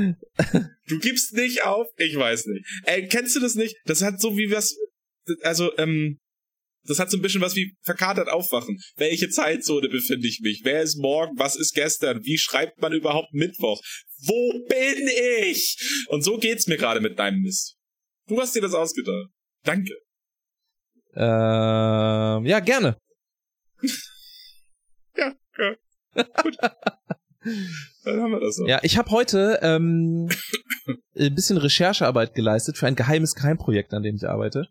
Du gibst nicht auf? Ich weiß nicht. Ey, kennst du das nicht? Das hat so wie was, also, ähm, das hat so ein bisschen was wie verkatert aufwachen. Welche Zeitzone befinde ich mich? Wer ist morgen? Was ist gestern? Wie schreibt man überhaupt Mittwoch? Wo bin ich? Und so geht's mir gerade mit deinem Mist. Du hast dir das ausgedacht. Danke. Ähm, ja, gerne. Ja, ja. Gut. Dann haben wir das so. Ja, ich habe heute ähm, ein bisschen Recherchearbeit geleistet für ein geheimes Geheimprojekt, an dem ich arbeite.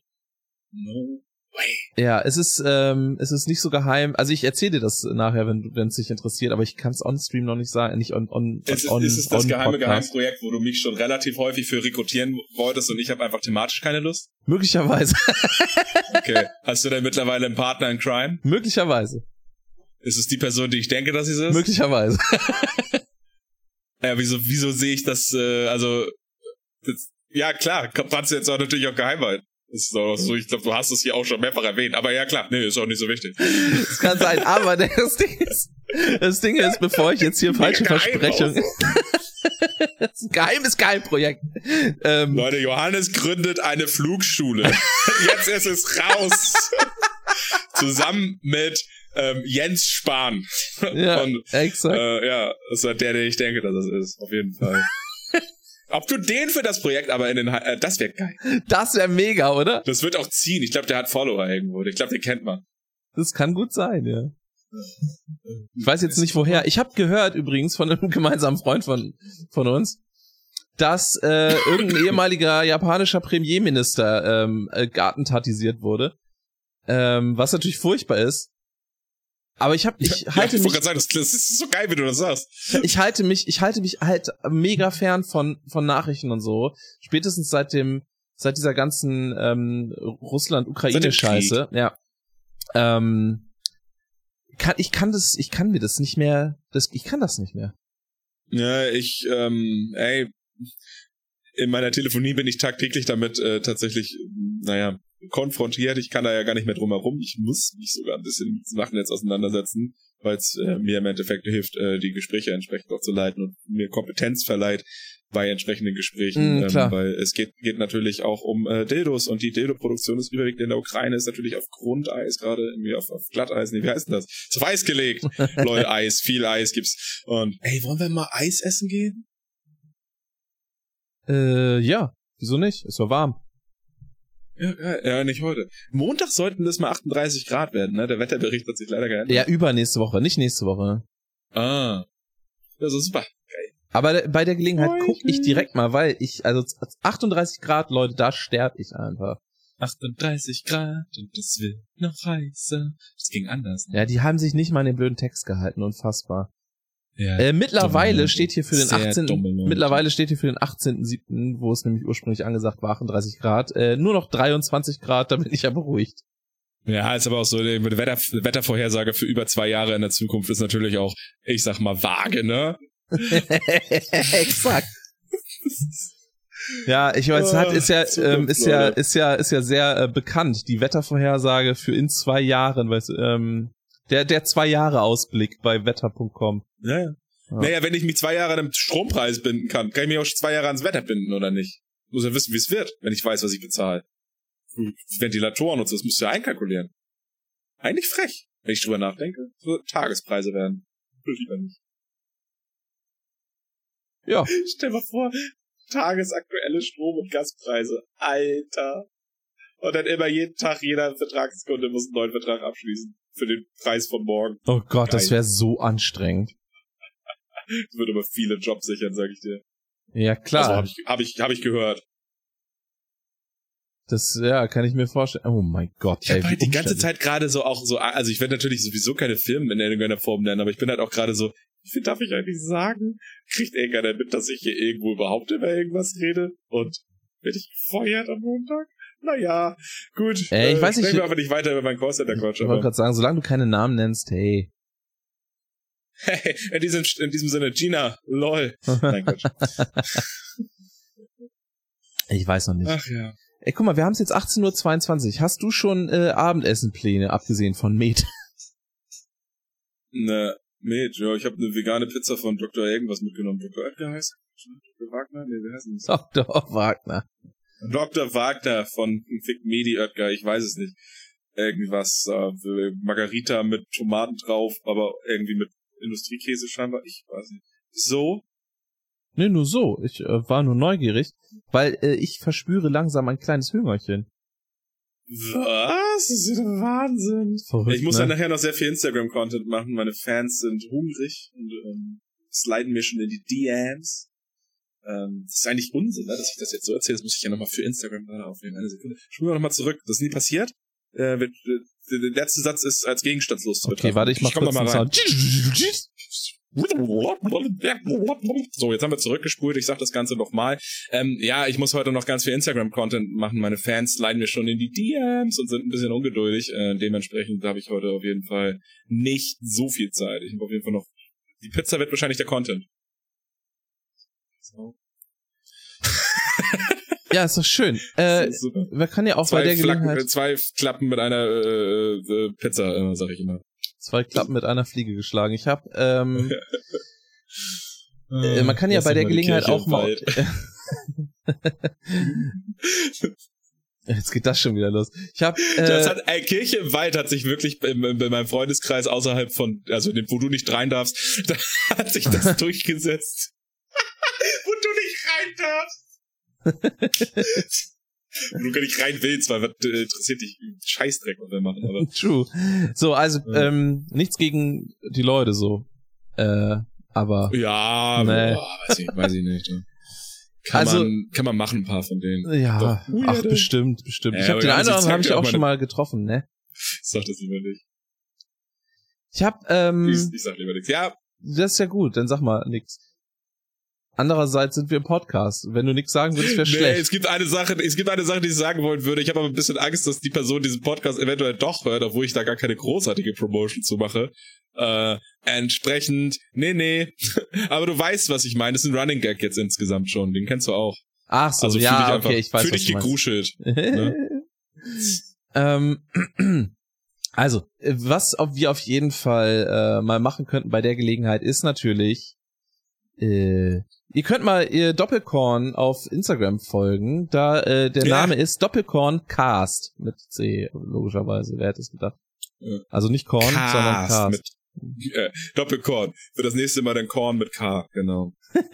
No way. Ja, es ist ähm, es ist nicht so geheim. Also ich erzähle dir das nachher, wenn es dich interessiert, aber ich kann es on Stream noch nicht sagen, nicht on on Ist es, on, ist es das on geheime Podcast. Geheimprojekt, wo du mich schon relativ häufig für rekrutieren wolltest und ich habe einfach thematisch keine Lust? Möglicherweise, Okay. Hast du denn mittlerweile einen Partner in Crime? möglicherweise, Ist es die Person, die ich denke, dass sie es ist? möglicherweise. Ja, wieso, wieso sehe ich das, äh, also, das, ja klar, kannst du jetzt auch natürlich auch geheim halten. Das ist doch so, ich glaube, du hast es hier auch schon mehrfach erwähnt. Aber ja, klar, nee, ist auch nicht so wichtig. Das kann sein, aber das Ding ist, das Ding ist, bevor ich jetzt hier falsche Versprechungen. das ist ein geheimes Geheimprojekt. Ähm, Leute, Johannes gründet eine Flugschule. Jetzt ist es raus. Zusammen mit ähm, Jens Spahn. ja, Und exakt. äh, ja, das ist der, den ich denke, dass es ist. Auf jeden Fall. Ob du den für das Projekt aber in den, äh, das wäre geil. Das wäre mega, oder? Das wird auch ziehen. Ich glaube, der hat Follower irgendwo. Ich glaube, den kennt man. Das kann gut sein, ja. Ich weiß jetzt nicht woher. Ich habe gehört übrigens von einem gemeinsamen Freund von von uns, dass äh, irgendein ehemaliger japanischer Premierminister ähm, äh, gartentatisiert wurde, ähm, was natürlich furchtbar ist. Aber ich habe, ich ja, halte ich mich, sagen, das, das ist so geil, wie du das sagst. ich halte mich, ich halte mich halt mega fern von von Nachrichten und so. Spätestens seit dem, seit dieser ganzen ähm, Russland-Ukraine-Scheiße, ja. Ähm, kann, ich kann das, ich kann mir das nicht mehr, das, ich kann das nicht mehr. Ja, ich, ähm, ey, in meiner Telefonie bin ich tagtäglich damit äh, tatsächlich, naja, konfrontiert. Ich kann da ja gar nicht mehr drum herum. Ich muss mich sogar ein bisschen mit dem Nachnetz auseinandersetzen, weil es äh, mir im Endeffekt hilft, äh, die Gespräche entsprechend auch zu leiten und mir Kompetenz verleiht bei entsprechenden Gesprächen. Mm, ähm, weil es geht, geht natürlich auch um äh, Dildos und die Dildo-Produktion ist überwiegend in der Ukraine, ist natürlich auf Grundeis, gerade irgendwie auf, auf Glatteis, nee, wie heißt denn das? Ist auf Eis gelegt. Leute, Eis, viel Eis gibt's. Und ey, wollen wir mal Eis essen gehen? Äh, ja, wieso nicht? Ist so warm. Ja, ja, ja, nicht heute. Montag sollten das mal 38 Grad werden, ne? Der Wetterbericht hat sich leider geändert. Ja, übernächste Woche, nicht nächste Woche. Ah. Das ist super. Aber bei der Gelegenheit Freu guck ich direkt mal, weil ich, also 38 Grad, Leute, da sterb ich einfach. 38 Grad und es wird noch heißer. Das ging anders. Ne? Ja, die haben sich nicht mal an den blöden Text gehalten, unfassbar. Ja. Äh, mittlerweile Leute. steht hier für den Sehr 18. dumme Leute. Mittlerweile steht hier für den 18.7., wo es nämlich ursprünglich angesagt war, 38 Grad, äh, nur noch 23 Grad, da bin ich ja beruhigt. Ja, ist aber auch so, die Wetter, Wettervorhersage für über zwei Jahre in der Zukunft ist natürlich auch, ich sag mal, vage, ne? Exakt. Ja, ich weiß, hat ist ja ähm, ist ja ist ja ist ja sehr äh, bekannt die Wettervorhersage für in zwei Jahren, weißt du, ähm, der der zwei Jahre Ausblick bei wetter.com. Ja, ja. Ja. Naja, wenn ich mich zwei Jahre an den Strompreis binden kann, kann ich mich auch zwei Jahre ans Wetter binden, oder nicht? Muss ja wissen, wie es wird, wenn ich weiß, was ich bezahle. Ventilatoren und so, das musst du ja einkalkulieren. Eigentlich frech, wenn ich drüber nachdenke. So Tagespreise werden. Lieber nicht. Ja, Stell mal vor, tagesaktuelle Strom- und Gaspreise. Alter. Und dann immer jeden Tag, jeder Vertragskunde muss einen neuen Vertrag abschließen. Für den Preis von morgen. oh Gott, das Geil. wäre so anstrengend. Das wird aber viele Jobs sichern, sag ich dir. Ja, klar. Also habe ich, hab ich, hab ich gehört. Das ja, kann ich mir vorstellen. Oh mein Gott, Ich habe halt die ganze. Zeit gerade so auch so, also ich werde natürlich sowieso keine Firmen in irgendeiner Form nennen, aber ich bin halt auch gerade so, wie viel darf ich eigentlich sagen? Kriegt irgendeiner mit, dass ich hier irgendwo überhaupt über irgendwas rede? Und werde ich gefeuert am Montag? Naja, gut. Äh, ich weiß nicht- Sprechen wir aber nicht weiter über meinen Callcenter-Quatsch. Ich wollte gerade sagen, solange du keine Namen nennst, hey. hey, in diesem, in diesem Sinne, Gina, lol. Nein, Quatsch. ich weiß noch nicht. Ach ja. Ey, guck mal, wir haben es jetzt 18.22 Uhr. Hast du schon äh, Abendessenpläne, abgesehen von Met? Ne, mit, ja, ich habe eine vegane Pizza von Dr. irgendwas mitgenommen. Dr. Oetker heißt? Dr. Wagner? Nee, wie heißt denn das? Dr. Wagner. Dr. Wagner von Fick Medi Oetker, ich weiß es nicht. Irgendwas, äh, Margarita mit Tomaten drauf, aber irgendwie mit Industriekäse scheinbar, ich weiß nicht. So? Nee, nur so. Ich äh, war nur neugierig, weil äh, ich verspüre langsam ein kleines Hüngerchen. Was? Das ist ja Wahnsinn. Verrückt, ich muss ne? ja nachher noch sehr viel Instagram-Content machen. Meine Fans sind hungrig und ähm, sliden mir schon in die DMs. Ähm, das ist eigentlich Unsinn, ne, dass ich das jetzt so erzähle. Das muss ich ja nochmal für Instagram gerade aufnehmen. Eine Sekunde. Spulen wir nochmal zurück. Das ist nie passiert. Äh, wird, äh, der letzte Satz ist als gegenstandslos zu Okay, betrachten. warte, ich mach komm kurz mal rein. Sound. So, jetzt haben wir zurückgespult. Ich sag das Ganze nochmal. Ähm, ja, ich muss heute noch ganz viel Instagram-Content machen. Meine Fans leiden mir schon in die DMs und sind ein bisschen ungeduldig. Äh, dementsprechend habe ich heute auf jeden Fall nicht so viel Zeit. Ich habe auf jeden Fall noch. Die Pizza wird wahrscheinlich der Content. So. Ja, ist doch schön. Äh, man kann ja auch zwei bei der Flacken, Gelegenheit äh, zwei Klappen mit einer äh, äh, Pizza, äh, sag ich immer. zwei Klappen mit einer Fliege geschlagen. Ich habe, ähm, äh, Äh, man kann ja bei der Gelegenheit auch mal. Jetzt geht das schon wieder los. Ich habe, Das äh, hat, ey, Kirche im Wald hat sich wirklich bei, bei meinem Freundeskreis außerhalb von, also in dem, wo du nicht rein darfst, da hat sich das durchgesetzt. Wo du gar nicht rein willst, weil was äh, interessiert dich Scheißdreck, was wir machen, aber. true. So, also Ja. ähm, nichts gegen die Leute so, äh, aber Ja, Nee. boah, weiß ich, weiß ich nicht. Ne? Kann, Also- man, kann man machen, ein paar von denen. ja, Doch. ach bestimmt, bestimmt. Ja, ich habe den einen oder anderen habe ich auch schon mal getroffen, ne? Sag das lieber nicht. Ich habe, ähm, Ich, ich sag lieber nichts. Ja, das ist ja gut, dann sag mal nix. Andererseits sind wir im Podcast. Wenn du nichts sagen würdest, wäre nee, schlecht. es gibt eine Sache, es gibt eine Sache, die ich sagen wollen würde. Ich habe aber ein bisschen Angst, dass die Person diesen Podcast eventuell doch hört, obwohl ich da gar keine großartige Promotion zu mache. Äh, entsprechend, nee, nee. aber du weißt, was ich meine. Das ist ein Running Gag jetzt insgesamt schon. Den kennst du auch. Ach so, Also ja, einfach, okay, ich weiß, fühl was dich du gegruschelt. ähm, also, äh, was wir auf jeden Fall äh, mal machen könnten bei der Gelegenheit ist natürlich, äh, ihr könnt mal ihr Doppelkorn auf Instagram folgen. Da äh, der Ja. Name ist Doppelkorn Cast mit C logischerweise. Wer hätte es gedacht? Ja. Also nicht Korn, sondern Cast. Mit, äh, Doppelkorn. Für das nächste Mal dann Korn mit K, genau.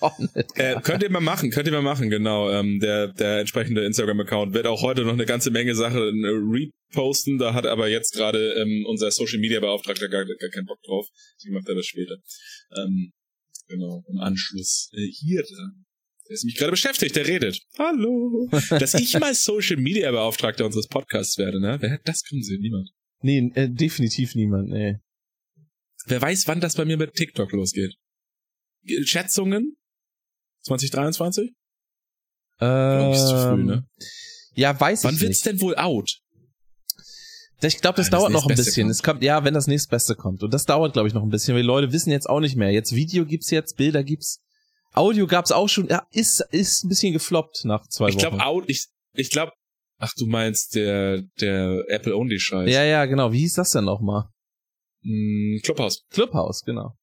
Korn mit Äh, K. könnt ihr mal machen, könnt ihr mal machen, genau. Ähm, der, der entsprechende Instagram-Account wird auch heute noch eine ganze Menge Sachen äh, reposten. Da hat aber jetzt gerade ähm, unser Social-Media-Beauftragter gar, gar keinen Bock drauf. Deswegen macht er das später. Ähm, genau, im Anschluss äh, hier dran. Der ist mich gerade beschäftigt, der redet. Hallo. Dass ich mal Social-Media-Beauftragter unseres Podcasts werde, ne? Wer hat das können Sie? Niemand. Nee, äh, definitiv niemand, nee. Wer weiß, wann das bei mir mit TikTok losgeht. Schätzungen? 2023? Glaub ich, ist zu früh, ne? Ähm, Ja, weiß Wann ich wird's nicht. denn wohl out? Ich glaube, das das dauert noch ein bisschen. kommt. Es kommt, ja, wenn das nächstbeste kommt. Und das dauert, glaube ich, noch ein bisschen, weil die Leute wissen jetzt auch nicht mehr. Jetzt Video gibt's jetzt, Bilder gibt's. Audio gab's auch schon. Ja, ist, ist ein bisschen gefloppt nach zwei Ich glaube Wochen. out, ich, ich glaube, ach du meinst der, der Apple-Only-Scheiß. Ja, ja, genau. Wie hieß das denn nochmal? Hm, Clubhouse. Clubhouse, genau.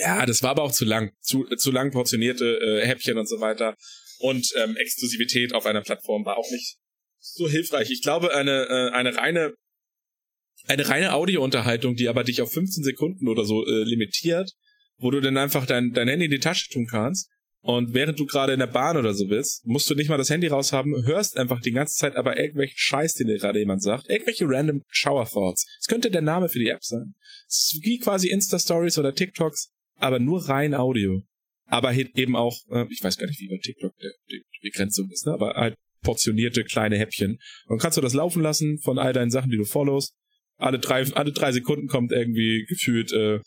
Ja, das war aber auch zu lang. Zu, zu lang portionierte äh, Häppchen und so weiter. Und ähm, Exklusivität auf einer Plattform war auch nicht so hilfreich. Ich glaube, eine, äh, eine reine eine reine Audiounterhaltung, die aber dich auf 15 Sekunden oder so äh, limitiert, wo du dann einfach dein, dein Handy in die Tasche tun kannst und während du gerade in der Bahn oder so bist, musst du nicht mal das Handy raushaben, hörst einfach die ganze Zeit aber irgendwelchen Scheiß, den dir gerade jemand sagt, irgendwelche random Shower Thoughts. Es könnte der Name für die App sein. Es ist wie quasi Insta-Stories oder TikToks, aber nur rein Audio. Aber eben auch, äh, ich weiß gar nicht, wie bei TikTok der, die Begrenzung ist, ne? aber halt portionierte kleine Häppchen. Und kannst du das laufen lassen von all deinen Sachen, die du followst. Alle drei, alle drei Sekunden kommt irgendwie gefühlt äh,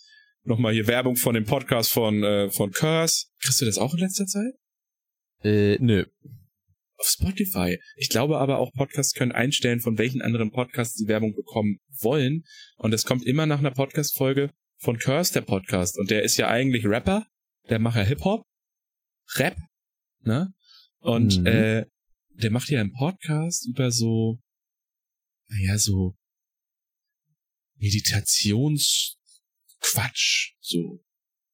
nochmal hier Werbung von dem Podcast von, äh, von Curse. Kriegst du das auch in letzter Zeit? Äh, nö. Auf Spotify. Ich glaube aber auch Podcasts können einstellen, von welchen anderen Podcasts sie Werbung bekommen wollen. Und es kommt immer nach einer Podcast-Folge von Curse, der Podcast. Und der ist ja eigentlich Rapper. Der macht ja Hip-Hop. Rap. Ne? Und Mhm. äh, der macht ja einen Podcast über so, naja, so Meditationsquatsch. So.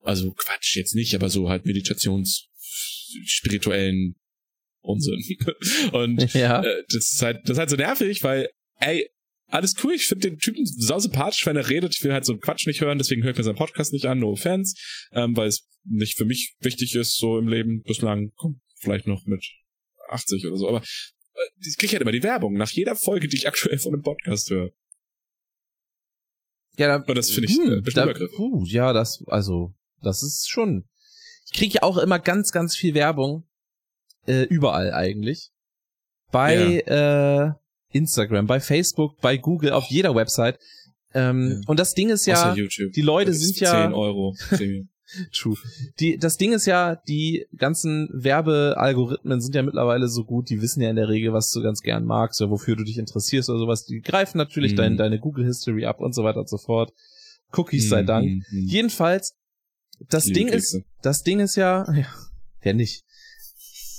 Also Quatsch jetzt nicht, aber so halt meditationsspirituellen Unsinn. Und Ja. äh, das ist halt, das ist halt so nervig, weil, ey, alles cool, ich finde den Typen sau sympathisch, wenn er redet. Ich will halt so einen Quatsch nicht hören, deswegen höre ich mir seinen Podcast nicht an, no offense, ähm, weil es nicht für mich wichtig ist, so im Leben bislang, komm, vielleicht noch mit 80 oder so, aber äh, ich kriege halt immer die Werbung nach jeder Folge, die ich aktuell von einem Podcast höre. Ja, da, Und das finde ich, äh, bestimmt da, puh, ja, das, also, das ist schon. Ich kriege ja auch immer ganz, ganz viel Werbung. Äh, überall eigentlich. Bei äh, Instagram, bei Facebook, bei Google, auf jeder Website. Ähm, Ja. Und das Ding ist ja, die Leute sind ja 10 Euro Premium. True. Die, das Ding ist ja, die ganzen Werbealgorithmen sind ja mittlerweile so gut, die wissen ja in der Regel, was du ganz gern magst oder wofür du dich interessierst oder sowas. Die greifen natürlich Mhm. dein, deine Google History ab und so weiter und so fort. Cookies sei Dank. Mhm, mhm. Jedenfalls, das Liebe Ding ist, Kekse. das Ding ist ja, ja, ja nicht.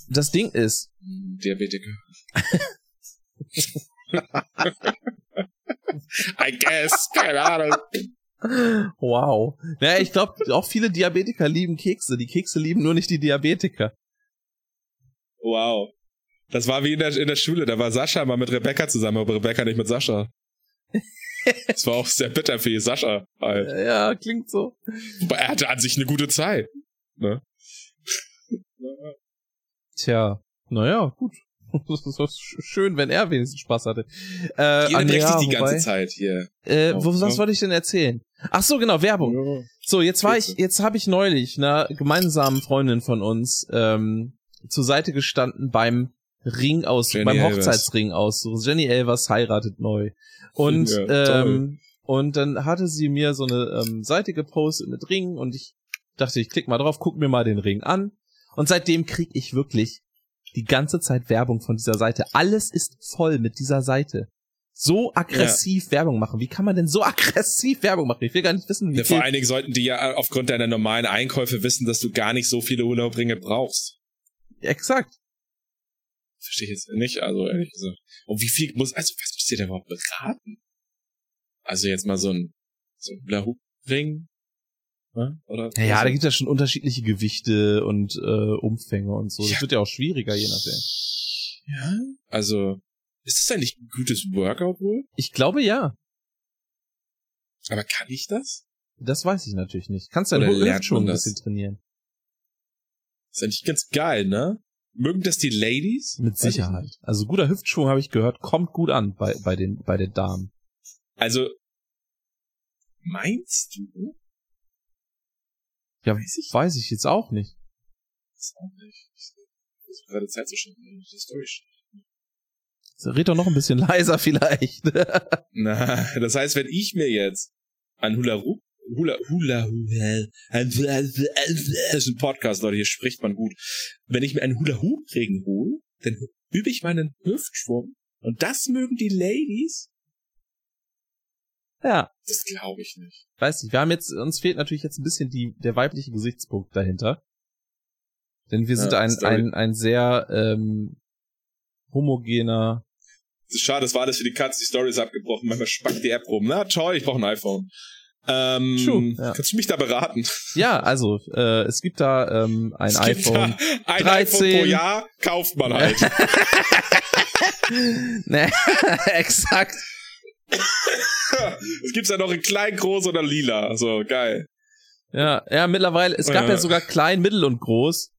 das Ding ist. Diabetiker. I guess, keine Ahnung. Wow. Naja, ich glaube, auch viele Diabetiker lieben Kekse. Die Kekse lieben nur nicht die Diabetiker. Wow. Das war wie in der, in der Schule, da war Sascha mal mit Rebecca zusammen, aber Rebecca nicht mit Sascha. Das war auch sehr bitter für Sascha halt. Ja, klingt so. Wobei er hatte an sich eine gute Zeit. Ne? Tja, naja, gut. Schön, wenn er wenigstens Spaß hatte. Äh, Jeder nee, ja, die wobei, ganze Zeit hier. Äh, wo, Ja. was wollte ich denn erzählen? Ach so, genau, Werbung. So, jetzt war ich, jetzt habe ich neulich einer gemeinsamen Freundin von uns ähm, zur Seite gestanden beim Ring aus, Jenny beim Elvers. Hochzeitsring aus. So, Jenny Elvers heiratet neu. Und Ja, ähm, und dann hatte sie mir so eine ähm, Seite gepostet mit Ring und ich dachte, ich klick mal drauf, guck mir mal den Ring an. Und seitdem krieg ich wirklich die ganze Zeit Werbung von dieser Seite. Alles ist voll mit dieser Seite. So aggressiv Werbung machen. Wie kann man denn so aggressiv Werbung machen? Ich will gar nicht wissen, wie Ja, vor allen Dingen sollten die ja aufgrund deiner normalen Einkäufe wissen, dass du gar nicht so viele Urlaubringe brauchst. Exakt. Verstehe ich jetzt nicht, also ehrlich gesagt. Und wie viel muss, also was muss dir denn überhaupt beraten? Also jetzt mal so ein, so ein Hula-Hoop-Ring? Ne? Oder? Ja, ja, da also, gibt es ja schon unterschiedliche Gewichte und äh, Umfänge und so. Das Ja. wird ja auch schwieriger, je nachdem. Ja? Also, ist das eigentlich ein gutes Workout wohl? Ich glaube ja. Aber kann ich das? Das weiß ich natürlich nicht. Kannst deine Hüfte schon ein bisschen trainieren. ist eigentlich ganz geil, ne? Mögen das die Ladies? Mit Sicherheit. Also guter Hüftschwung habe ich gehört, kommt gut an bei, bei den, bei den Damen. Also, meinst du? Ja, Weiß ich weiß ich jetzt auch nicht. Das auch nicht. Ich versuche gerade Zeit zu schinden, die Story Red doch noch ein bisschen leiser vielleicht. Na, das heißt, wenn ich mir jetzt ein Hula Hoop, Hula, Hula, Hula, ein, das ist ein Podcast, Leute, hier spricht man gut. Wenn ich mir einen Hula Hoop Regen hole, dann übe ich meinen Hüftschwung und das mögen die Ladies? Ja, Das glaube ich nicht. weiß nicht. Wir haben jetzt, uns fehlt natürlich jetzt ein bisschen die, der weibliche Gesichtspunkt dahinter. Denn wir sind Ja, ein, ein, ein sehr ähm, homogener. Schade, das war alles für die Katze, die Story ist abgebrochen, manchmal spackt die App rum. Na toll, ich brauche ein iPhone. Ähm, True, ja. Kannst du mich da beraten? Ja, also äh, es gibt da ähm, ein Es iPhone. ein 13. iPhone pro Jahr kauft man halt. ne, exakt. Es gibt's ja noch in klein, groß oder lila. So, geil. Ja, ja, mittlerweile, es gab Ja. ja sogar klein, mittel und groß.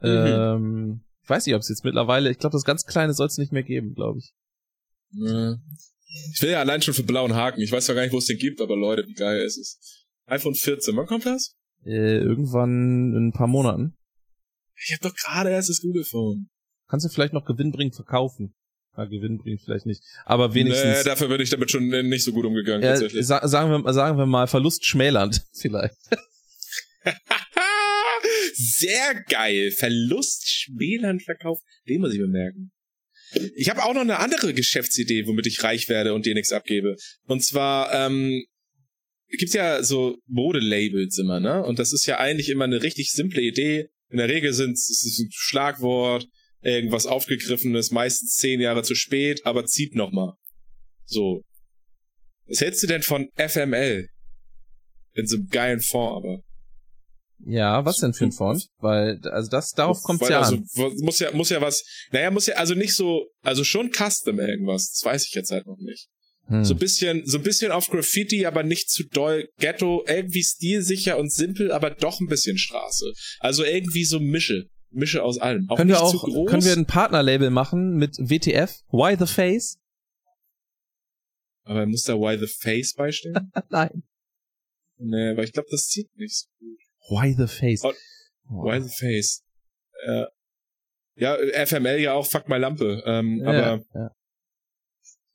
Mhm. Ähm, ich weiß nicht, ob es jetzt mittlerweile, ich glaube, das ganz kleine soll es nicht mehr geben, glaube ich. Ich will ja allein schon für blauen Haken. Ich weiß zwar gar nicht, wo es den gibt, aber Leute, wie geil ist es. iPhone 14, wann kommt das? Äh, irgendwann in ein paar Monaten. Ich habe doch gerade erst das Google Phone. Kannst du vielleicht noch gewinnbringend verkaufen. Ja, gewinnbringend vielleicht nicht. Aber wenigstens, Nee, dafür bin ich damit schon nicht so gut umgegangen, äh, tatsächlich. sa sagen, wir, sagen wir mal, Verlust schmälernd vielleicht. Sehr geil. Verlust schmälern verkauft. Den muss ich mir merken. Ich habe auch noch eine andere Geschäftsidee, womit ich reich werde und dir nichts abgebe. Und zwar ähm, gibt's ja so Modelabels immer, ne? Und das ist ja eigentlich immer eine richtig simple Idee. In der Regel sind es ein Schlagwort, irgendwas aufgegriffenes, meistens zehn Jahre zu spät, aber zieht noch mal. So. Was hältst du denn von FML? In so einem geilen Fond, aber. Ja, was denn für ein Font? Weil, also das, darauf kommt's Weil ja also, an. Muss ja, muss ja was, naja, muss ja, also nicht so, also schon Custom irgendwas, das weiß ich jetzt halt noch nicht. Hm. So ein bisschen, so ein bisschen auf Graffiti, aber nicht zu doll Ghetto, irgendwie stilsicher und simpel, aber doch ein bisschen Straße. Also irgendwie so Mische, Mische aus allem. Auch können wir auch, können wir ein Partnerlabel machen mit WTF? Why the Face? aber muss da Why the Face beistehen? Nein. nee, weil ich glaube, das zieht nicht so gut. Why the Face? Oh. Why the Face? Äh, ja, FML ja auch, fuck my Lampe. Ähm, Ja, aber ja.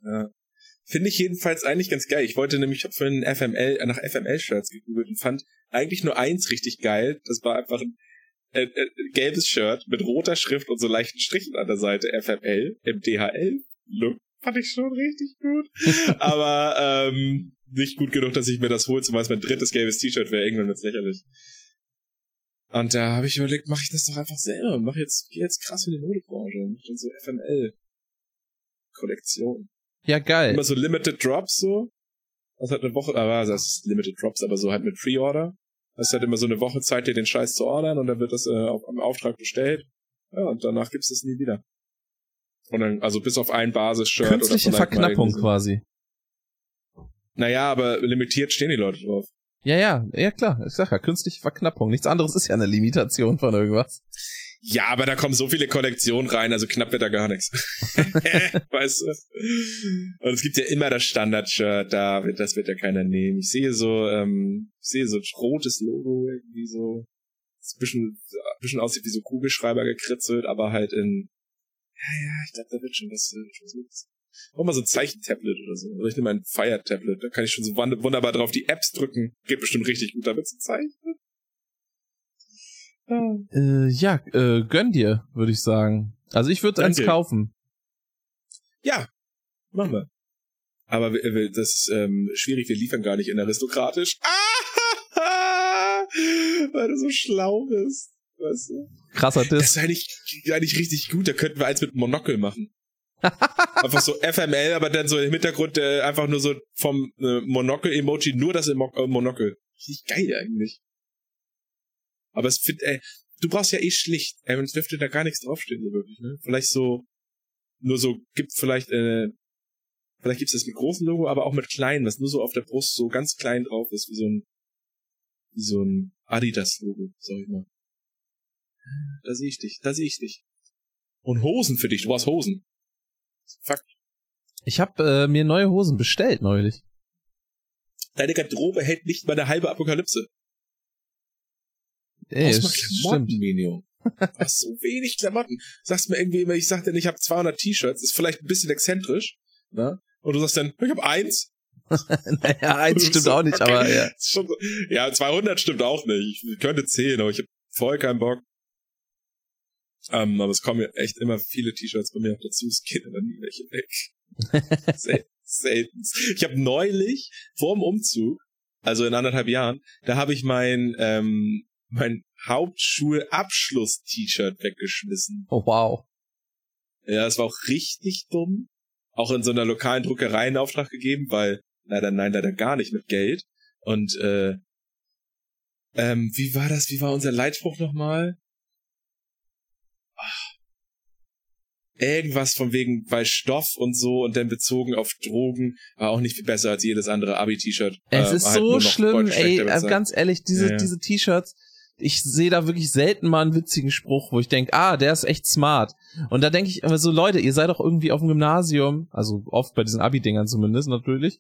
Ja. Finde ich jedenfalls eigentlich ganz geil. Ich wollte nämlich, ich habe vorhin FML, nach FML-Shirts gegoogelt und fand eigentlich nur eins richtig geil. Das war einfach ein äh, äh, gelbes Shirt mit roter Schrift und so leichten Strichen an der Seite. FML im DHL-Look. Fand ich schon richtig gut. Aber ähm, nicht gut genug, dass ich mir das hole, zumal es mein drittes gelbes T-Shirt wäre. Irgendwann wird's lächerlich. Und da habe ich überlegt, mache ich das doch einfach selber. Mach jetzt, geh jetzt krass in die Modebranche und mach dann so FML-Kollektion. Ja, geil. Immer so Limited Drops so. Das hat eine Woche, aber das ist Limited Drops, aber so halt mit Pre-Order. Das hat immer so eine Woche Zeit, dir den Scheiß zu ordern und dann wird das äh, am Auftrag bestellt. Ja, und danach gibt's das nie wieder. Und dann, also bis auf ein Basis-Shirt. Künstliche Verknappung so. quasi. Naja, aber limitiert stehen die Leute drauf. Ja, ja, ja klar. Ich sag ja, künstliche Verknappung. Nichts anderes ist ja eine Limitation von irgendwas. Ja, aber da kommen so viele Kollektionen rein, also knapp wird da gar nichts. weißt du? Und es gibt ja immer das Standard-Shirt, da wird, das wird ja keiner nehmen. Ich sehe so, ähm, ich sehe so ein rotes Logo irgendwie so, das ein bisschen, ein bisschen aussieht wie so Kugelschreiber gekritzelt, aber halt in, ja, ja, ich glaube, da wird schon was, äh, schon was Mach mal so ein Zeichentablet oder so. Oder ich nehme ein Fire-Tablet, da kann ich schon so wunderbar drauf die Apps drücken. Geht bestimmt richtig gut damit zu zeichnen. Ah. Äh, ja, äh, gönn dir, würde ich sagen. Also ich würde eins kaufen. Ja, machen wir. Aber das ist ähm, schwierig, wir liefern gar nicht in aristokratisch. Ah, weil du so schlau bist. Weißt du? Krasser Diss. Das ist eigentlich, eigentlich richtig gut. Da könnten wir eins mit Monokel machen. einfach so FML, aber dann so im Hintergrund äh, einfach nur so vom äh, Monokel-Emoji nur das Emo äh, Monokel. Richtig geil eigentlich. Aber es find, ey, du brauchst ja eh schlicht. Ey, es dürfte da gar nichts draufstehen, so wirklich, ne? Vielleicht so, nur so, gibt vielleicht, äh, vielleicht gibt's das mit großem Logo, aber auch mit kleinen, was nur so auf der Brust so ganz klein drauf ist, wie so ein, wie so ein Adidas-Logo, sag ich mal. Da sehe ich dich, da sehe ich dich. Und Hosen für dich, du brauchst Hosen. Fuck. Ich habe äh, mir neue Hosen bestellt neulich. Deine Garderobe hält nicht mal eine halbe Apokalypse. Ey, Aus mal Klamotten, stimmt. Minion. Hast so wenig Klamotten. Sagst mir irgendwie immer, ich sag dir, ich habe 200 T-Shirts, ist vielleicht ein bisschen exzentrisch, ne? Und du sagst dann, ich habe eins. naja, eins stimmt so, auch nicht, okay. aber ja. Ja, 200 stimmt auch nicht. Ich könnte zählen, aber ich habe voll keinen Bock. Um, aber es kommen ja echt immer viele T-Shirts bei mir auch dazu, es gehen aber nie welche weg. Sel selten. Ich habe neulich vor dem Umzug, also in anderthalb Jahren, da habe ich mein ähm, mein Hauptschulabschluss-T-Shirt weggeschmissen. Oh wow. Ja, es war auch richtig dumm. Auch in so einer lokalen Druckerei in Auftrag gegeben, weil leider nein, leider gar nicht mit Geld. Und äh, ähm, wie war das? Wie war unser Leitspruch nochmal? irgendwas von wegen bei Stoff und so und dann bezogen auf Drogen war auch nicht viel besser als jedes andere Abi-T-Shirt. Es äh, ist halt so schlimm, ey, äh, ganz ehrlich, diese, ja. diese T-Shirts, ich sehe da wirklich selten mal einen witzigen Spruch, wo ich denke, ah, der ist echt smart. Und da denke ich immer so, Leute, ihr seid doch irgendwie auf dem Gymnasium, also oft bei diesen Abi-Dingern zumindest natürlich,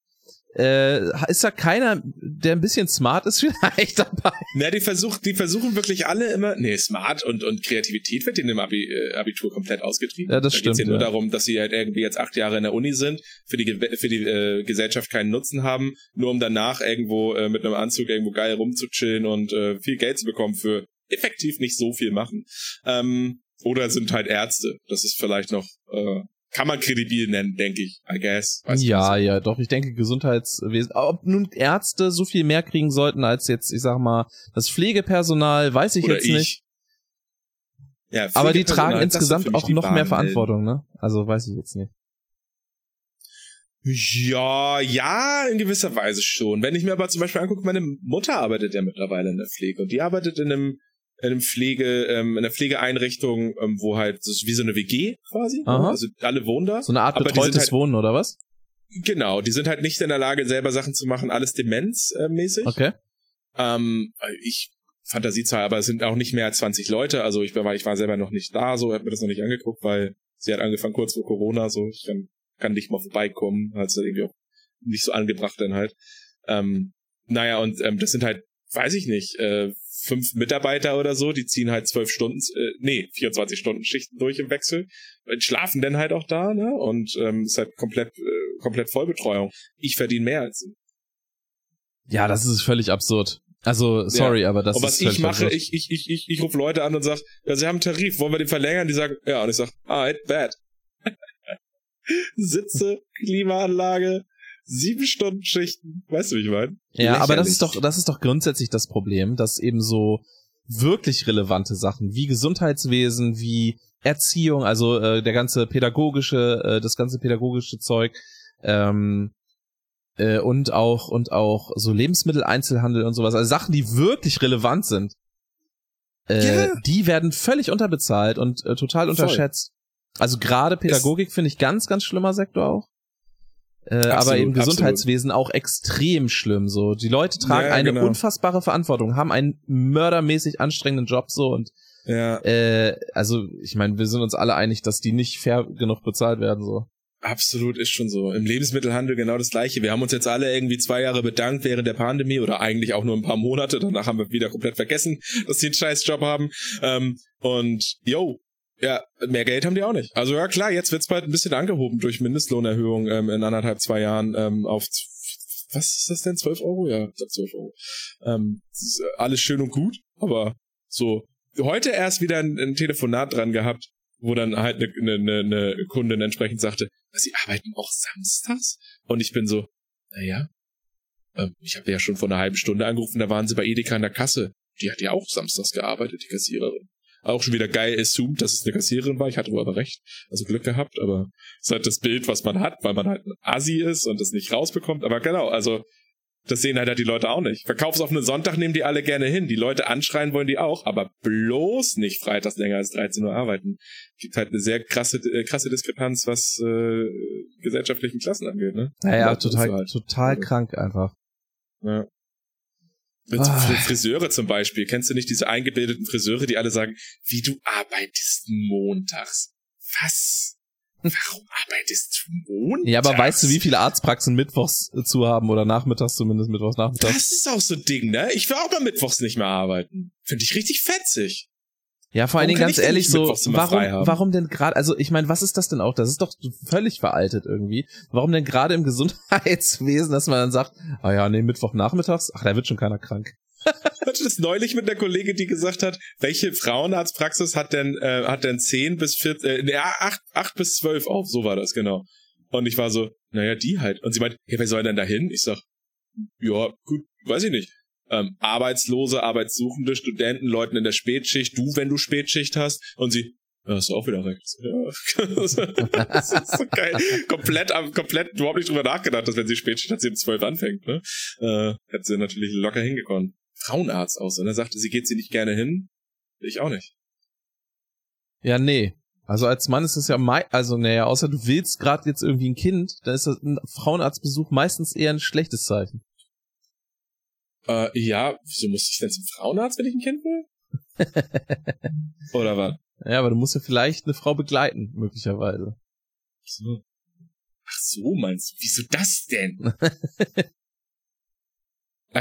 äh, ist da keiner, der ein bisschen smart ist vielleicht dabei? Na, die versuchen, die versuchen wirklich alle immer, nee, smart und, und Kreativität wird in dem Abi, äh, Abitur komplett ausgetrieben. Ja, das da stimmt. Es ja nur darum, dass sie halt irgendwie jetzt acht Jahre in der Uni sind, für die, für die äh, Gesellschaft keinen Nutzen haben, nur um danach irgendwo äh, mit einem Anzug irgendwo geil rumzuchillen und äh, viel Geld zu bekommen für effektiv nicht so viel machen. Ähm, oder sind halt Ärzte. Das ist vielleicht noch äh, kann man kredibil nennen, denke ich, I guess. Weißt ja, ja, doch, ich denke Gesundheitswesen, ob nun Ärzte so viel mehr kriegen sollten als jetzt, ich sag mal, das Pflegepersonal, weiß ich Oder jetzt ich. nicht. Ja, Aber die tragen insgesamt auch noch mehr Verantwortung, ne? Also weiß ich jetzt nicht. Ja, ja, in gewisser Weise schon. Wenn ich mir aber zum Beispiel angucke, meine Mutter arbeitet ja mittlerweile in der Pflege und die arbeitet in einem in einem Pflege, ähm, in einer Pflegeeinrichtung, ähm, wo halt, das ist wie so eine WG quasi. Ne? Aha. Also alle wohnen da. So eine Art betreutes halt, Wohnen, oder was? Genau, die sind halt nicht in der Lage, selber Sachen zu machen, alles demenzmäßig. Okay. Ähm, ich Fantasiezahl, aber es sind auch nicht mehr als 20 Leute. Also ich war, ich war selber noch nicht da, so, hab mir das noch nicht angeguckt, weil sie hat angefangen kurz vor Corona, so, ich kann, kann nicht mal vorbeikommen, hat es irgendwie auch nicht so angebracht dann halt. Ähm, naja, und ähm, das sind halt, weiß ich nicht, äh, fünf Mitarbeiter oder so, die ziehen halt zwölf Stunden, äh, nee, 24 Stunden Schichten durch im Wechsel, schlafen dann halt auch da, ne? Und ähm, ist halt komplett, äh, komplett Vollbetreuung. Ich verdiene mehr als sie. Ja, das ist völlig absurd. Also, sorry, ja. aber das und was ist ich mache, absurd. ich, ich, ich, ich, ich rufe Leute an und sag, ja, sie haben einen Tarif, wollen wir den verlängern? Die sagen, ja, und ich sag, ah, bad. Sitze, Klimaanlage, sieben Stunden Schichten. Weißt du, wie ich meine? Ja, aber das ist doch, das ist doch grundsätzlich das Problem, dass eben so wirklich relevante Sachen wie Gesundheitswesen, wie Erziehung, also äh, der ganze pädagogische, äh, das ganze pädagogische Zeug, ähm, äh, und auch und auch so Lebensmitteleinzelhandel und sowas, also Sachen, die wirklich relevant sind. Äh, ja. Die werden völlig unterbezahlt und äh, total unterschätzt. Also gerade Pädagogik finde ich ganz, ganz schlimmer Sektor auch. Äh, absolut, aber eben Gesundheitswesen absolut. auch extrem schlimm. So, die Leute tragen ja, eine genau. unfassbare Verantwortung, haben einen mördermäßig anstrengenden Job so und ja. äh, also ich meine, wir sind uns alle einig, dass die nicht fair genug bezahlt werden so. Absolut ist schon so. Im Lebensmittelhandel genau das gleiche. Wir haben uns jetzt alle irgendwie zwei Jahre bedankt während der Pandemie oder eigentlich auch nur ein paar Monate. Danach haben wir wieder komplett vergessen, dass sie einen scheiß Job haben. Ähm, und yo, ja, mehr Geld haben die auch nicht. Also ja klar, jetzt wird's bald ein bisschen angehoben durch Mindestlohnerhöhung ähm, in anderthalb, zwei Jahren ähm, auf was ist das denn? 12 Euro? Ja, 12 Euro. Ähm, alles schön und gut, aber so heute erst wieder ein, ein Telefonat dran gehabt, wo dann halt eine, eine, eine Kundin entsprechend sagte, sie arbeiten auch samstags? Und ich bin so, naja, ähm, ich habe ja schon vor einer halben Stunde angerufen, da waren sie bei Edeka in der Kasse. Die hat ja auch samstags gearbeitet, die Kassiererin. Auch schon wieder geil assumed, dass es eine Kassiererin war. Ich hatte wohl aber recht. Also Glück gehabt, aber es ist halt das Bild, was man hat, weil man halt ein Assi ist und es nicht rausbekommt. Aber genau, also das sehen halt, halt die Leute auch nicht. Verkaufsoffenen Sonntag nehmen die alle gerne hin. Die Leute anschreien wollen die auch, aber bloß nicht freitags länger als 13 Uhr arbeiten. Gibt halt eine sehr krasse, äh, krasse Diskrepanz, was äh, gesellschaftlichen Klassen angeht, ne? Naja, total, halt. total krank einfach. Ja. Mit ah. Friseure zum Beispiel. Kennst du nicht diese eingebildeten Friseure, die alle sagen, wie du arbeitest montags? Was? Warum arbeitest du montags? Ja, aber weißt du, wie viele Arztpraxen mittwochs zu haben oder nachmittags zumindest mittwochs nachmittags? Das ist auch so ein Ding, ne? Ich will auch mal mittwochs nicht mehr arbeiten. Finde ich richtig fetzig. Ja, vor allen Dingen ganz ehrlich so, warum, warum denn gerade, also ich meine, was ist das denn auch? Das ist doch völlig veraltet irgendwie. Warum denn gerade im Gesundheitswesen, dass man dann sagt, ah ja, nee, Mittwochnachmittags, ach, da wird schon keiner krank. hatte das neulich mit einer Kollegin, die gesagt hat, welche Frauenarztpraxis hat denn, äh, hat denn 10 bis 14, äh, ja, 8, 8 bis 12 auf, so war das, genau. Und ich war so, naja, die halt. Und sie meint, hey, wer soll denn da hin? Ich sag, ja, gut, weiß ich nicht ähm, Arbeitslose, Arbeitssuchende, Studenten, Leuten in der Spätschicht, du, wenn du Spätschicht hast, und sie, ja, hast du auch wieder recht. Ja. das ist so geil. komplett, komplett überhaupt nicht drüber nachgedacht, dass wenn sie Spätschicht hat, sie um zwölf anfängt, ne? Äh, hätte sie natürlich locker hingekommen. Frauenarzt aus. Und er sagte, sie geht sie nicht gerne hin. Ich auch nicht. Ja, nee. Also als Mann ist es ja mei also naja, außer du willst gerade jetzt irgendwie ein Kind, dann ist das ein Frauenarztbesuch meistens eher ein schlechtes Zeichen. Äh, ja, wieso muss ich denn zum Frauenarzt, wenn ich ein Kind will? Oder was? Ja, aber du musst ja vielleicht eine Frau begleiten, möglicherweise. So. Ach so, meinst du? Wieso das denn?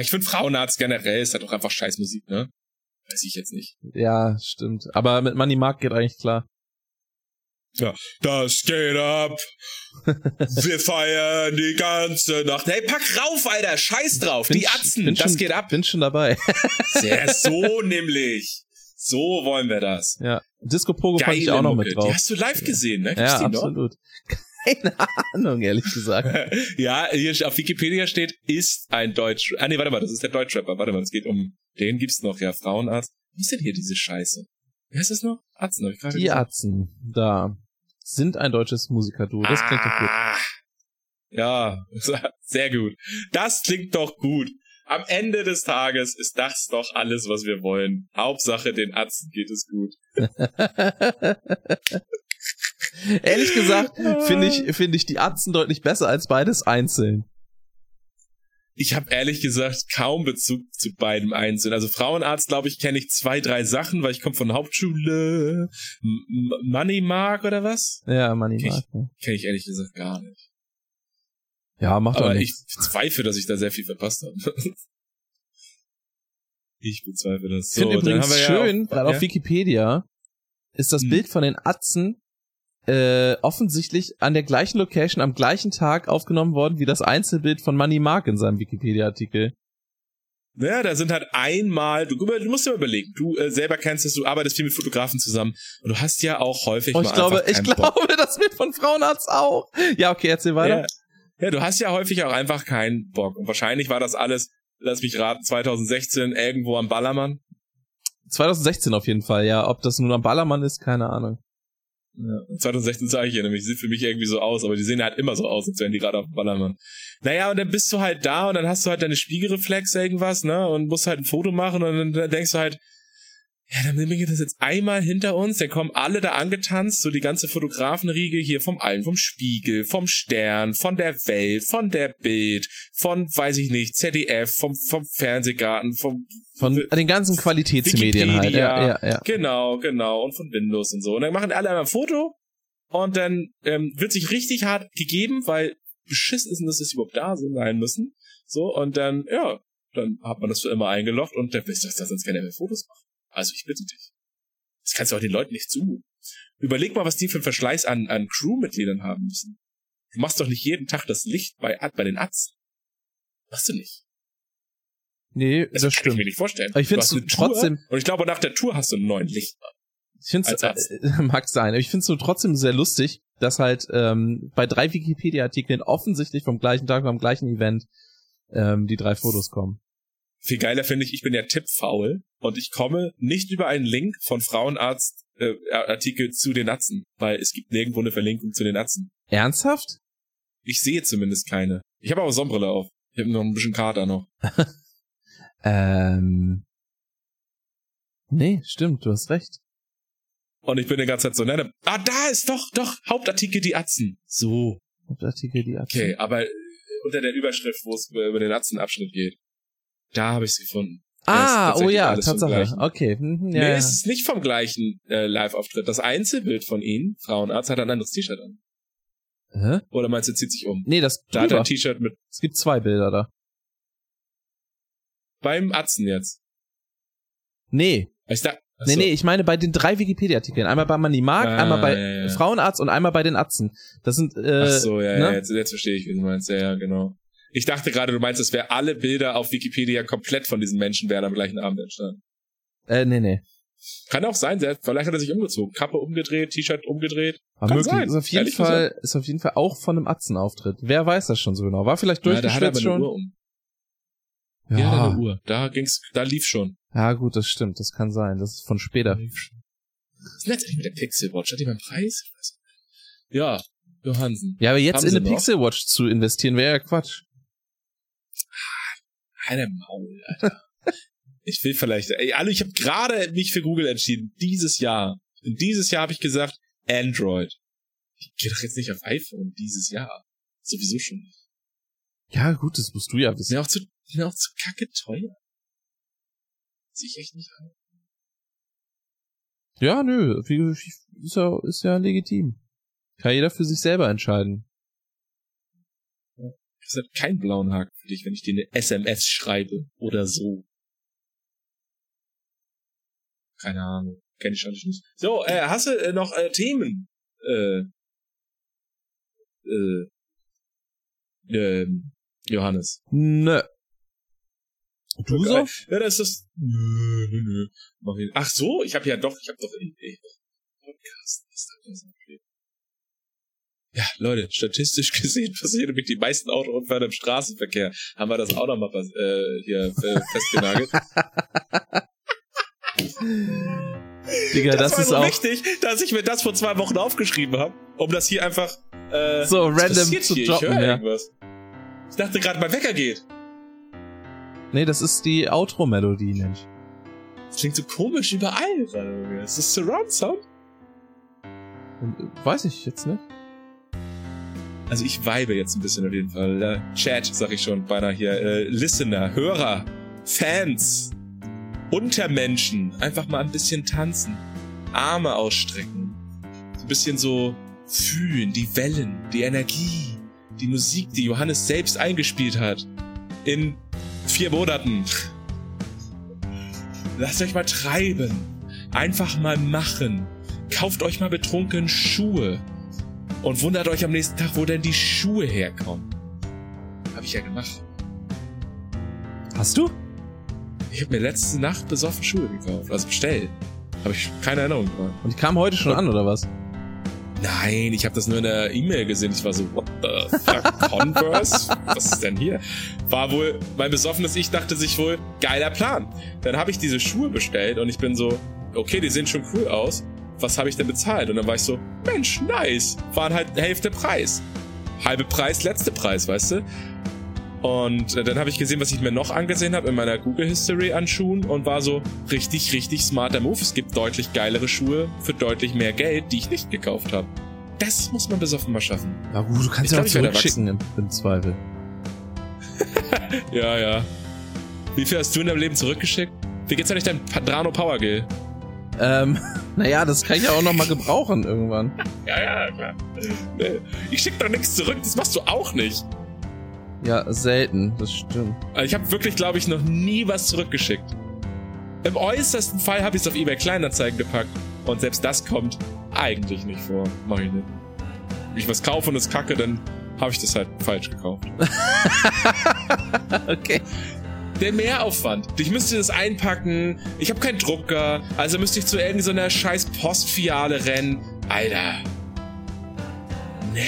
ich finde Frauenarzt generell ist halt auch einfach scheiß Musik, ne? Weiß ich jetzt nicht. Ja, stimmt. Aber mit Money Mark geht eigentlich klar. Ja, das geht ab. Wir feiern die ganze Nacht. Hey, pack rauf, Alter. Scheiß drauf. Bin die Atzen. Das schon, geht ab. Bin schon dabei. Sehr so nämlich. So wollen wir das. Ja. Disco Pogo fand ich auch noch mit drauf. Die hast du live gesehen, ne? Gibt's ja, absolut. Noch? Keine Ahnung, ehrlich gesagt. ja, hier auf Wikipedia steht, ist ein Deutsch. Ah, nee, warte mal, das ist der Deutschrapper. Warte mal, es geht um, den gibt's noch, ja, Frauenarzt. Was ist denn hier diese Scheiße? Wer ist das noch? Atzen, hab ich gerade Die gesagt. Atzen, da sind ein deutsches Musikerduo. Das klingt doch gut. Ah. Ja, sehr gut. Das klingt doch gut. Am Ende des Tages ist das doch alles, was wir wollen. Hauptsache, den Atzen geht es gut. Ehrlich gesagt finde ich, finde ich die Atzen deutlich besser als beides einzeln ich habe ehrlich gesagt kaum Bezug zu beidem einzeln. Also Frauenarzt, glaube ich, kenne ich zwei, drei Sachen, weil ich komme von Hauptschule. M Money Mark oder was? Ja, Money Mark. Kenne ich, kenn ich ehrlich gesagt gar nicht. Ja, macht Aber ich zweifle, dass ich da sehr viel verpasst habe. ich bezweifle das. So, ich finde übrigens schön, ja gerade ja? auf Wikipedia ist das hm. Bild von den Atzen äh, offensichtlich an der gleichen Location am gleichen Tag aufgenommen worden wie das Einzelbild von Money Mark in seinem Wikipedia-Artikel. Ja, da sind halt einmal, du, du musst dir mal überlegen, du äh, selber kennst es, du arbeitest viel mit Fotografen zusammen und du hast ja auch häufig oh, ich mal glaube, Ich Bock. glaube, das Bild von Frauenarzt auch. Ja, okay, erzähl weiter. Ja, ja, du hast ja häufig auch einfach keinen Bock und wahrscheinlich war das alles, lass mich raten, 2016 irgendwo am Ballermann 2016 auf jeden Fall, ja. Ob das nun am Ballermann ist, keine Ahnung. Ja, 2016 sage ich ja nämlich, sieht für mich irgendwie so aus, aber die sehen halt immer so aus, als wären die gerade auf dem Ballermann. Naja, und dann bist du halt da und dann hast du halt deine Spiegelreflex irgendwas, ne, und musst halt ein Foto machen und dann denkst du halt, ja, dann nehmen wir das jetzt einmal hinter uns, dann kommen alle da angetanzt, so die ganze Fotografenriege hier vom Allen, vom Spiegel, vom Stern, von der Welt, von der Bild, von, weiß ich nicht, ZDF, vom, vom Fernsehgarten, vom von den ganzen Qualitätsmedien halt. Ja, ja, ja. Genau, genau. Und von Windows und so. Und dann machen alle einmal ein Foto und dann ähm, wird sich richtig hart gegeben, weil beschissen ist, dass es überhaupt da sein müssen. So, und dann, ja, dann hat man das für immer eingeloggt und dann wisst ihr, dass sonst keiner mehr Fotos macht. Also ich bitte dich. Das kannst du auch den Leuten nicht zu. Überleg mal, was die für einen Verschleiß an, an Crewmitgliedern haben müssen. Du machst doch nicht jeden Tag das Licht bei, bei den Atzen. Machst du nicht. Nee, das, das kann stimmt. ich mir nicht vorstellen. Aber ich finde es trotzdem. Und ich glaube, nach der Tour hast du einen neuen Licht. Ich finde es, äh, mag sein, aber ich finde es so trotzdem sehr lustig, dass halt ähm, bei drei Wikipedia-Artikeln offensichtlich vom gleichen Tag, beim gleichen Event ähm, die drei Fotos kommen. Viel geiler finde ich, ich bin ja tippfaul und ich komme nicht über einen Link von Frauenarzt äh, Artikel zu den Atzen, weil es gibt nirgendwo eine Verlinkung zu den Atzen. Ernsthaft? Ich sehe zumindest keine. Ich habe aber Sonnenbrille auf. Ich habe noch ein bisschen Kater noch. ähm. Nee, stimmt, du hast recht. Und ich bin die ganze Zeit so, ne, ah, da ist doch, doch, Hauptartikel die Atzen. So. Hauptartikel die Atzen. Okay, aber äh, unter der Überschrift, wo es über den Atzenabschnitt geht. Da habe ich es gefunden. Ah, oh ja, Tatsache. Okay. Hm, ja. Nee, es ist nicht vom gleichen äh, Live-Auftritt. Das Einzelbild von ihnen, Frauenarzt, hat ein anderes T-Shirt an. Hä? Oder meinst du, zieht sich um? Nee, das Da hat er ein T-Shirt mit. Es gibt zwei Bilder da. Beim Atzen jetzt. Nee. Ich da, nee, nee, ich meine bei den drei Wikipedia-Artikeln. Einmal bei Manny Mark, Ah, einmal bei ja, ja. Frauenarzt und einmal bei den Atzen. Das sind, äh, Ach so, ja, ne? ja, jetzt, jetzt verstehe ich, wie du meinst. Ja, ja, genau. Ich dachte gerade, du meinst, es wäre alle Bilder auf Wikipedia komplett von diesen Menschen wären am gleichen Abend entstanden. Äh, nee, nee. Kann auch sein, selbst, vielleicht hat er sich umgezogen. Kappe umgedreht, T-Shirt umgedreht. Aber Kann möglich. sein, Ist auf jeden ehrlich Fall, ist auf jeden Fall auch von einem Atzenauftritt. Wer weiß das schon so genau? War vielleicht Ja, da durchgeschwitzt eine schon? Ja, ja eine Uhr. Da ging's, da lief schon. Ja, gut, das stimmt. Das kann sein. Das ist von später. Was ist eigentlich mit der Pixel Watch? Hat die beim Preis? Ja, Johansen. Ja, aber jetzt Haben in eine? Pixel Watch zu investieren wäre ja Quatsch. Eine Maul, Alter. ich will vielleicht, ey, alle, ich habe gerade mich für Google entschieden. Dieses Jahr. Und dieses Jahr habe ich gesagt, Android. Ich gehe doch jetzt nicht auf iPhone dieses Jahr. Sowieso schon nicht. Ja, gut, das musst du ja wissen. mir auch zu, ist mir auch zu kacke teuer. Sehe ich echt nicht an. Ja, nö, ist ja, ist ja legitim. Kann jeder für sich selber entscheiden. Ich habe keinen blauen Haken für dich, wenn ich dir eine SMS schreibe oder so. Keine Ahnung. Kenn ich schon nicht. So, äh, hast du äh, noch äh, Themen? Äh, äh, ähm, Johannes. Nö. Du so? Ja, das ist das. Nö, nö, nö. Ach so, ich habe ja doch, ich habe doch ich, Podcast. Ja, Leute, statistisch gesehen passieren nämlich die meisten Autounfälle im Straßenverkehr. Haben wir das auch noch mal äh, hier festgenagelt. Digga, das, war ist so auch wichtig, dass ich mir das vor zwei Wochen aufgeschrieben habe, um das hier einfach äh, so random passiert zu hier? droppen, Ich ja. irgendwas. Ich dachte gerade, mein Wecker geht. Nee, das ist die Outro-Melodie, Mensch. Das klingt so komisch überall gerade. Ist das Surround Sound? Äh, Weiß ich jetzt nicht. Also ich vibe jetzt ein bisschen auf jeden Fall. Chat, sag ich schon, beinahe hier. Äh, Listener, Hörer, Fans, Untermenschen. Einfach mal ein bisschen tanzen. Arme ausstrecken. So ein bisschen so fühlen, die Wellen, die Energie, die Musik, die Johannes selbst eingespielt hat. In vier Monaten. Lasst euch mal treiben. Einfach mal machen. Kauft euch mal betrunken Schuhe. Und wundert euch am nächsten Tag, wo denn die Schuhe herkommen. Hab ich ja gemacht. Hast du? Ich habe mir letzte Nacht besoffen Schuhe gekauft. Also bestellt. Habe ich keine Erinnerung dran. Und die kam heute schon an, oder was? Nein, ich habe das nur in der E-Mail gesehen. Ich war so, what the fuck, Converse? Was ist denn hier? War wohl, mein besoffenes Ich dachte sich wohl, geiler Plan. Dann habe ich diese Schuhe bestellt und ich bin so, okay, die sehen schon cool aus. Was habe ich denn bezahlt? Und dann war ich so, Mensch, nice. Waren halt Hälfte Preis. Halbe Preis, letzte Preis, weißt du? Und äh, dann habe ich gesehen, was ich mir noch angesehen habe in meiner Google History an Schuhen und war so richtig, richtig smarter Move. Es gibt deutlich geilere Schuhe für deutlich mehr Geld, die ich nicht gekauft habe. Das muss man besoffen mal schaffen. Ja gut, du kannst Ich ja glaub, auch zurückschicken im, im Zweifel. Ja, ja. Wie viel hast du in deinem Leben zurückgeschickt? Wie geht's eigentlich dein Padrano Power Gill? Ähm, naja, das kann ich ja auch noch mal gebrauchen irgendwann. Ja, ja, klar. Nee, Ich schick doch nichts zurück, das machst du auch nicht. Ja, selten, das stimmt. Ich habe wirklich, glaube ich, noch nie was zurückgeschickt. Im äußersten Fall habe ich es auf eBay Kleinanzeigen gepackt. Und selbst das kommt eigentlich nicht vor. Mach ich nicht. Wenn ich was kaufe und es kacke, dann habe ich das halt falsch gekauft. Okay. Der Mehraufwand. Ich müsste das einpacken. Ich habe keinen Drucker. Also müsste ich zu irgendeiner scheiß Postfiliale rennen. Alter. Nee.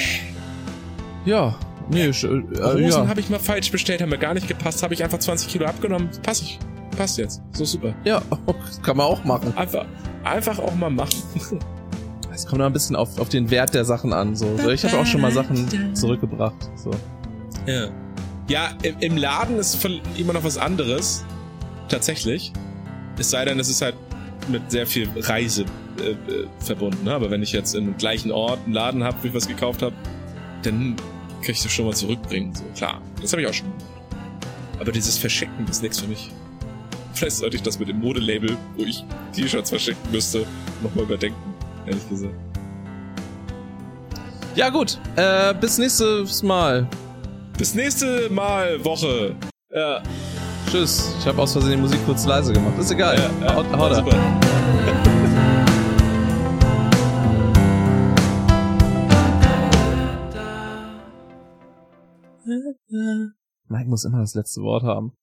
Ja, nee, sch- äh, Hosen ja. habe ich mal falsch bestellt, haben mir gar nicht gepasst. Habe ich einfach 20 Kilo abgenommen. Passt ich. Passt jetzt. So super. ja, das kann man auch machen. Einfach, einfach auch mal machen. Es kommt noch ein bisschen auf, auf den Wert der Sachen an. So ich habe auch schon mal Sachen zurückgebracht. So. Ja. Ja, im, im Laden ist immer noch was anderes. Tatsächlich. Es sei denn, es ist halt mit sehr viel Reise äh, äh, verbunden. Ne? Aber wenn ich jetzt dem gleichen Ort einen Laden habe, wo ich was gekauft habe, dann kann ich das schon mal zurückbringen. So, klar. Das habe ich auch schon. Aber dieses Verschicken ist nichts für mich. Vielleicht sollte ich das mit dem Modelabel, wo ich T-Shirts verschicken müsste, nochmal überdenken. Ehrlich gesagt. Ja gut, äh, bis nächstes Mal. Bis nächste Mal Woche. Ja, Tschüss. Ich habe aus Versehen die Musik kurz leise gemacht. Ist egal. ja, ja. Haut, haut super. Mike muss immer das letzte Wort haben.